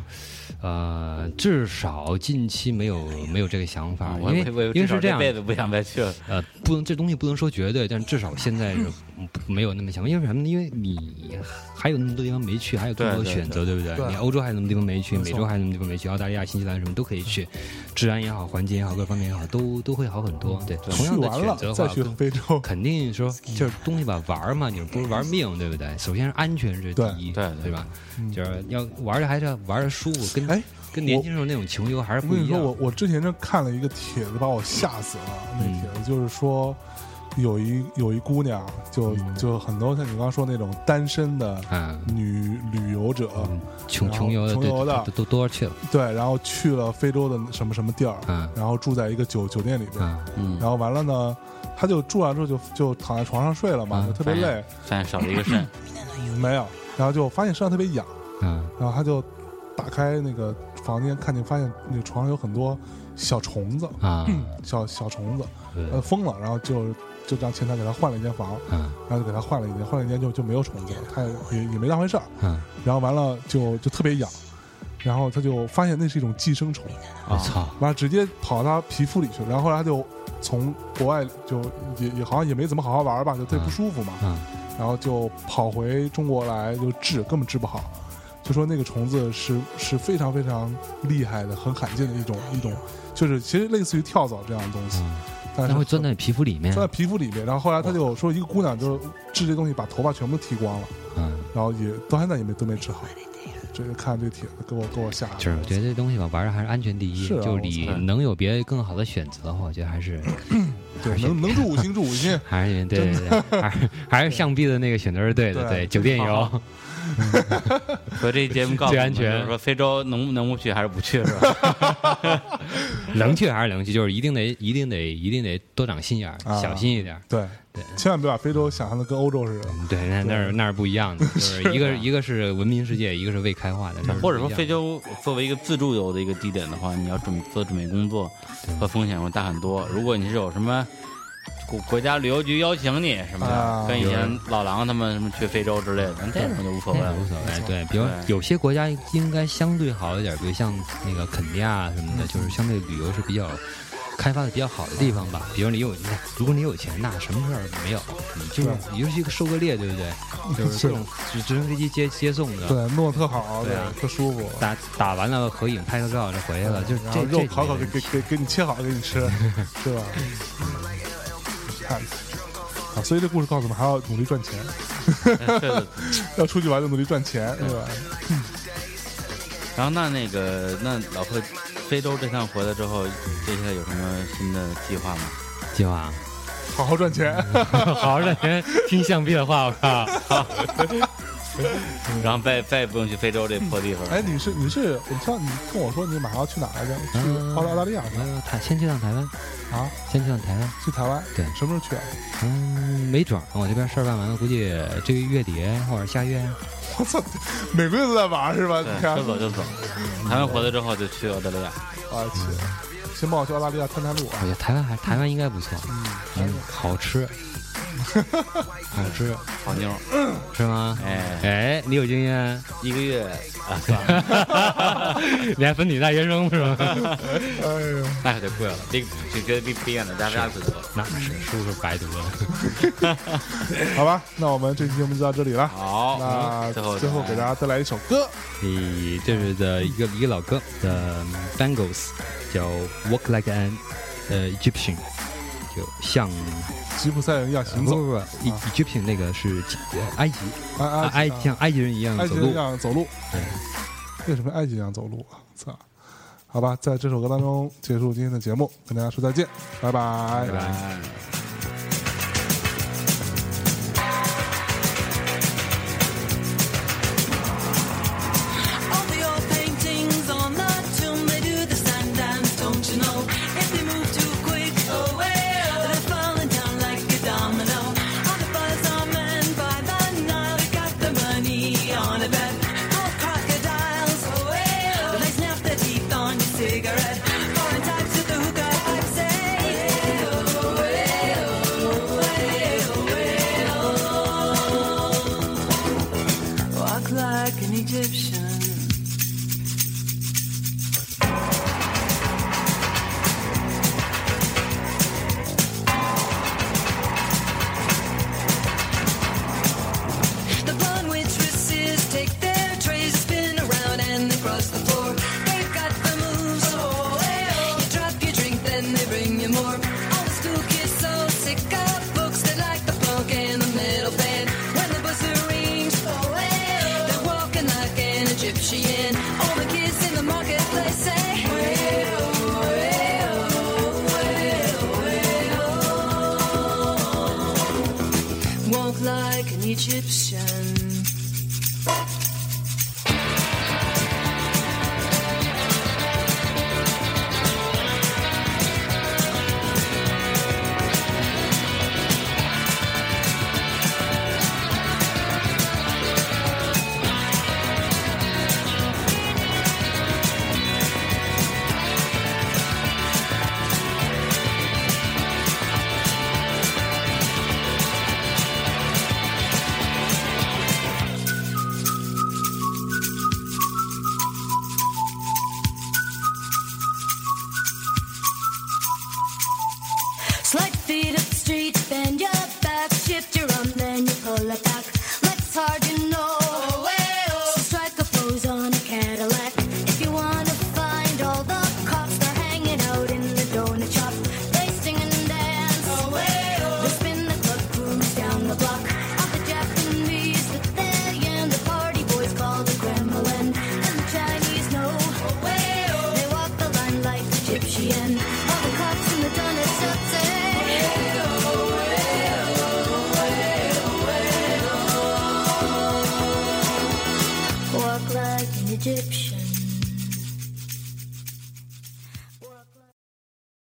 呃，至少近期没有没有这个想法，因我为我因为是这样，辈子不想再去了。呃，不能这东西不能说绝对，但至少现在是不没有那么想法。因为什么呢？因为你还有那么多地方没去，还有更多对对选择，对不对？对你欧洲还有那么多地方没去，美洲还有那么多地方没去，澳大利亚、新西兰什么都可以去，治安也好，环境也好，各方面也好，都都会好很多。对，同样的选择的话，再去更非洲，肯定说就是东西吧，玩嘛，你不是玩命，对不对？首先是安全是第一，对对吧？嗯就是要玩的还是要玩的舒服，跟哎跟年轻时候那种穷游还是我跟你说，不一样。我我之前就看了一个帖子，把我吓死了。那嗯帖子就是说，有一有一姑娘，就嗯。就很多像你刚刚说那种单身的啊，女旅游者，穷穷游穷游的。都都都要去了，对，然后去了非洲的什么什么地儿，嗯。然后住在一个酒酒店里边，然后完了呢，她就住完之后就就躺在床上睡了嘛，啊就特别累，发现少了一个肾，没有，然后就发现身上特别痒，嗯。然后她就打开那个房间，看见发现那个床上有很多小虫子，啊 [clears throat] 小小虫子，对呃，疯了，然后就就让前台给他换了一间房，嗯然后就给他换了一间，换了一间就就没有虫子了，他也也也没当回事儿，嗯！然后完了就就特别痒，然后他就发现那是一种寄生虫，我操！完了直接跑到他皮肤里去，然后后来他就从国外就也也好像也没怎么好好玩吧，就特别不舒服嘛，嗯然后就跑回中国来就治，根本治不好。就说那个虫子是是非常非常厉害的、很罕见的一种一种，就是其实类似于跳蚤这样的东西，啊！但是它会钻在皮肤里面钻在皮肤里面。然后后来他就说，一个姑娘就治这东西，把头发全部剃光了，嗯！然后也到现在也没都没治好。这个看这个帖子，给我给我吓的。就是我觉得这东西吧，玩的还是安全第一。是啊就你能有别的更好的选择的话，我觉得还是对，能能住五星住五星。还是对对对，还是还是象逼的那个选择是对的。对对，酒店游，[laughs] 所以这节目告诉我们最安全就是说非洲能能不去还是不去是吧？[laughs] 能去还是能去，就是一定得一定得一定得多长心眼儿，啊小心一点儿。对，对对千万别把非洲想象的跟欧洲似的。嗯对，那那儿那儿不一样的，就是一个 [laughs] 一个是文明世界，一个是未开化的，那儿或者说非洲作为一个自助游的一个地点的话，你要准做准备工作和风险会大很多。如果你是有什么国国家旅游局邀请你什么的，啊跟以前老狼他们什么去非洲之类的，那这种就无所谓了。无所谓。对，比如对有些国家应该相对好一点，比如像那个肯尼亚什么的，就是相对旅游是比较开发的比较好的地方吧。比如你有，你看，如果你有钱，那什么事儿没有，你就是你就是一个狩各猎，对不对？[laughs] 就是这种直直升飞机接接送的，对，弄得特好，对啊特舒服。打打完了合影拍个照就回来了，就是然后这这肉烤烤给给给给你切好给你吃，[laughs] 是吧？[laughs] 看啊，所以这故事告诉我们还要努力赚钱。[laughs] 要出去玩就努力赚钱，对吧？然后那那个那老贺非洲这趟回来之后，接下来有什么新的计划吗？计划。好好赚钱，[laughs] 好好赚钱听象壁的话，我靠！[laughs] 然后再再也不用去非洲这破地方了。哎，你是你是，我上你跟我说你马上要去哪儿来着？去嗯澳大澳大利亚吗？呃，台先去趟台湾，啊，先去趟台湾。去台湾？对什么时候去啊？嗯，没准儿我这边事儿办完了，估计这个月底或者下月。[laughs] 我操，每个月都在玩是吧？对你，看，说走就走。[laughs] 台湾回来之后就去澳大利亚。我去，先帮我去澳大利亚探探路啊我。觉得台湾还台湾应该不错，嗯，嗯，好吃，[laughs] 好吃好妞，是吗？哎，哎，你有经验？一个月啊，算了，你还分女大学生是吗？[laughs] 哎呦，那可就贵了，比比跟比比远的大家子多。那是叔叔白读了。[laughs] 好吧，那我们这期节目就到这里了。好，那最后最后给大家带来一首歌，你这是的一个一个老歌的 Bangles，叫 Walk Like an 呃 Egyptian，就像吉普赛人一样行走，不不不，E-，Egyptian 那个是呃埃及，埃啊埃埃像埃及人一样走路埃及人一。样走路。对为什么埃及人一样走路啊？操！好吧，在这首歌当中结束今天的节目，跟大家说再见，拜拜拜拜拜。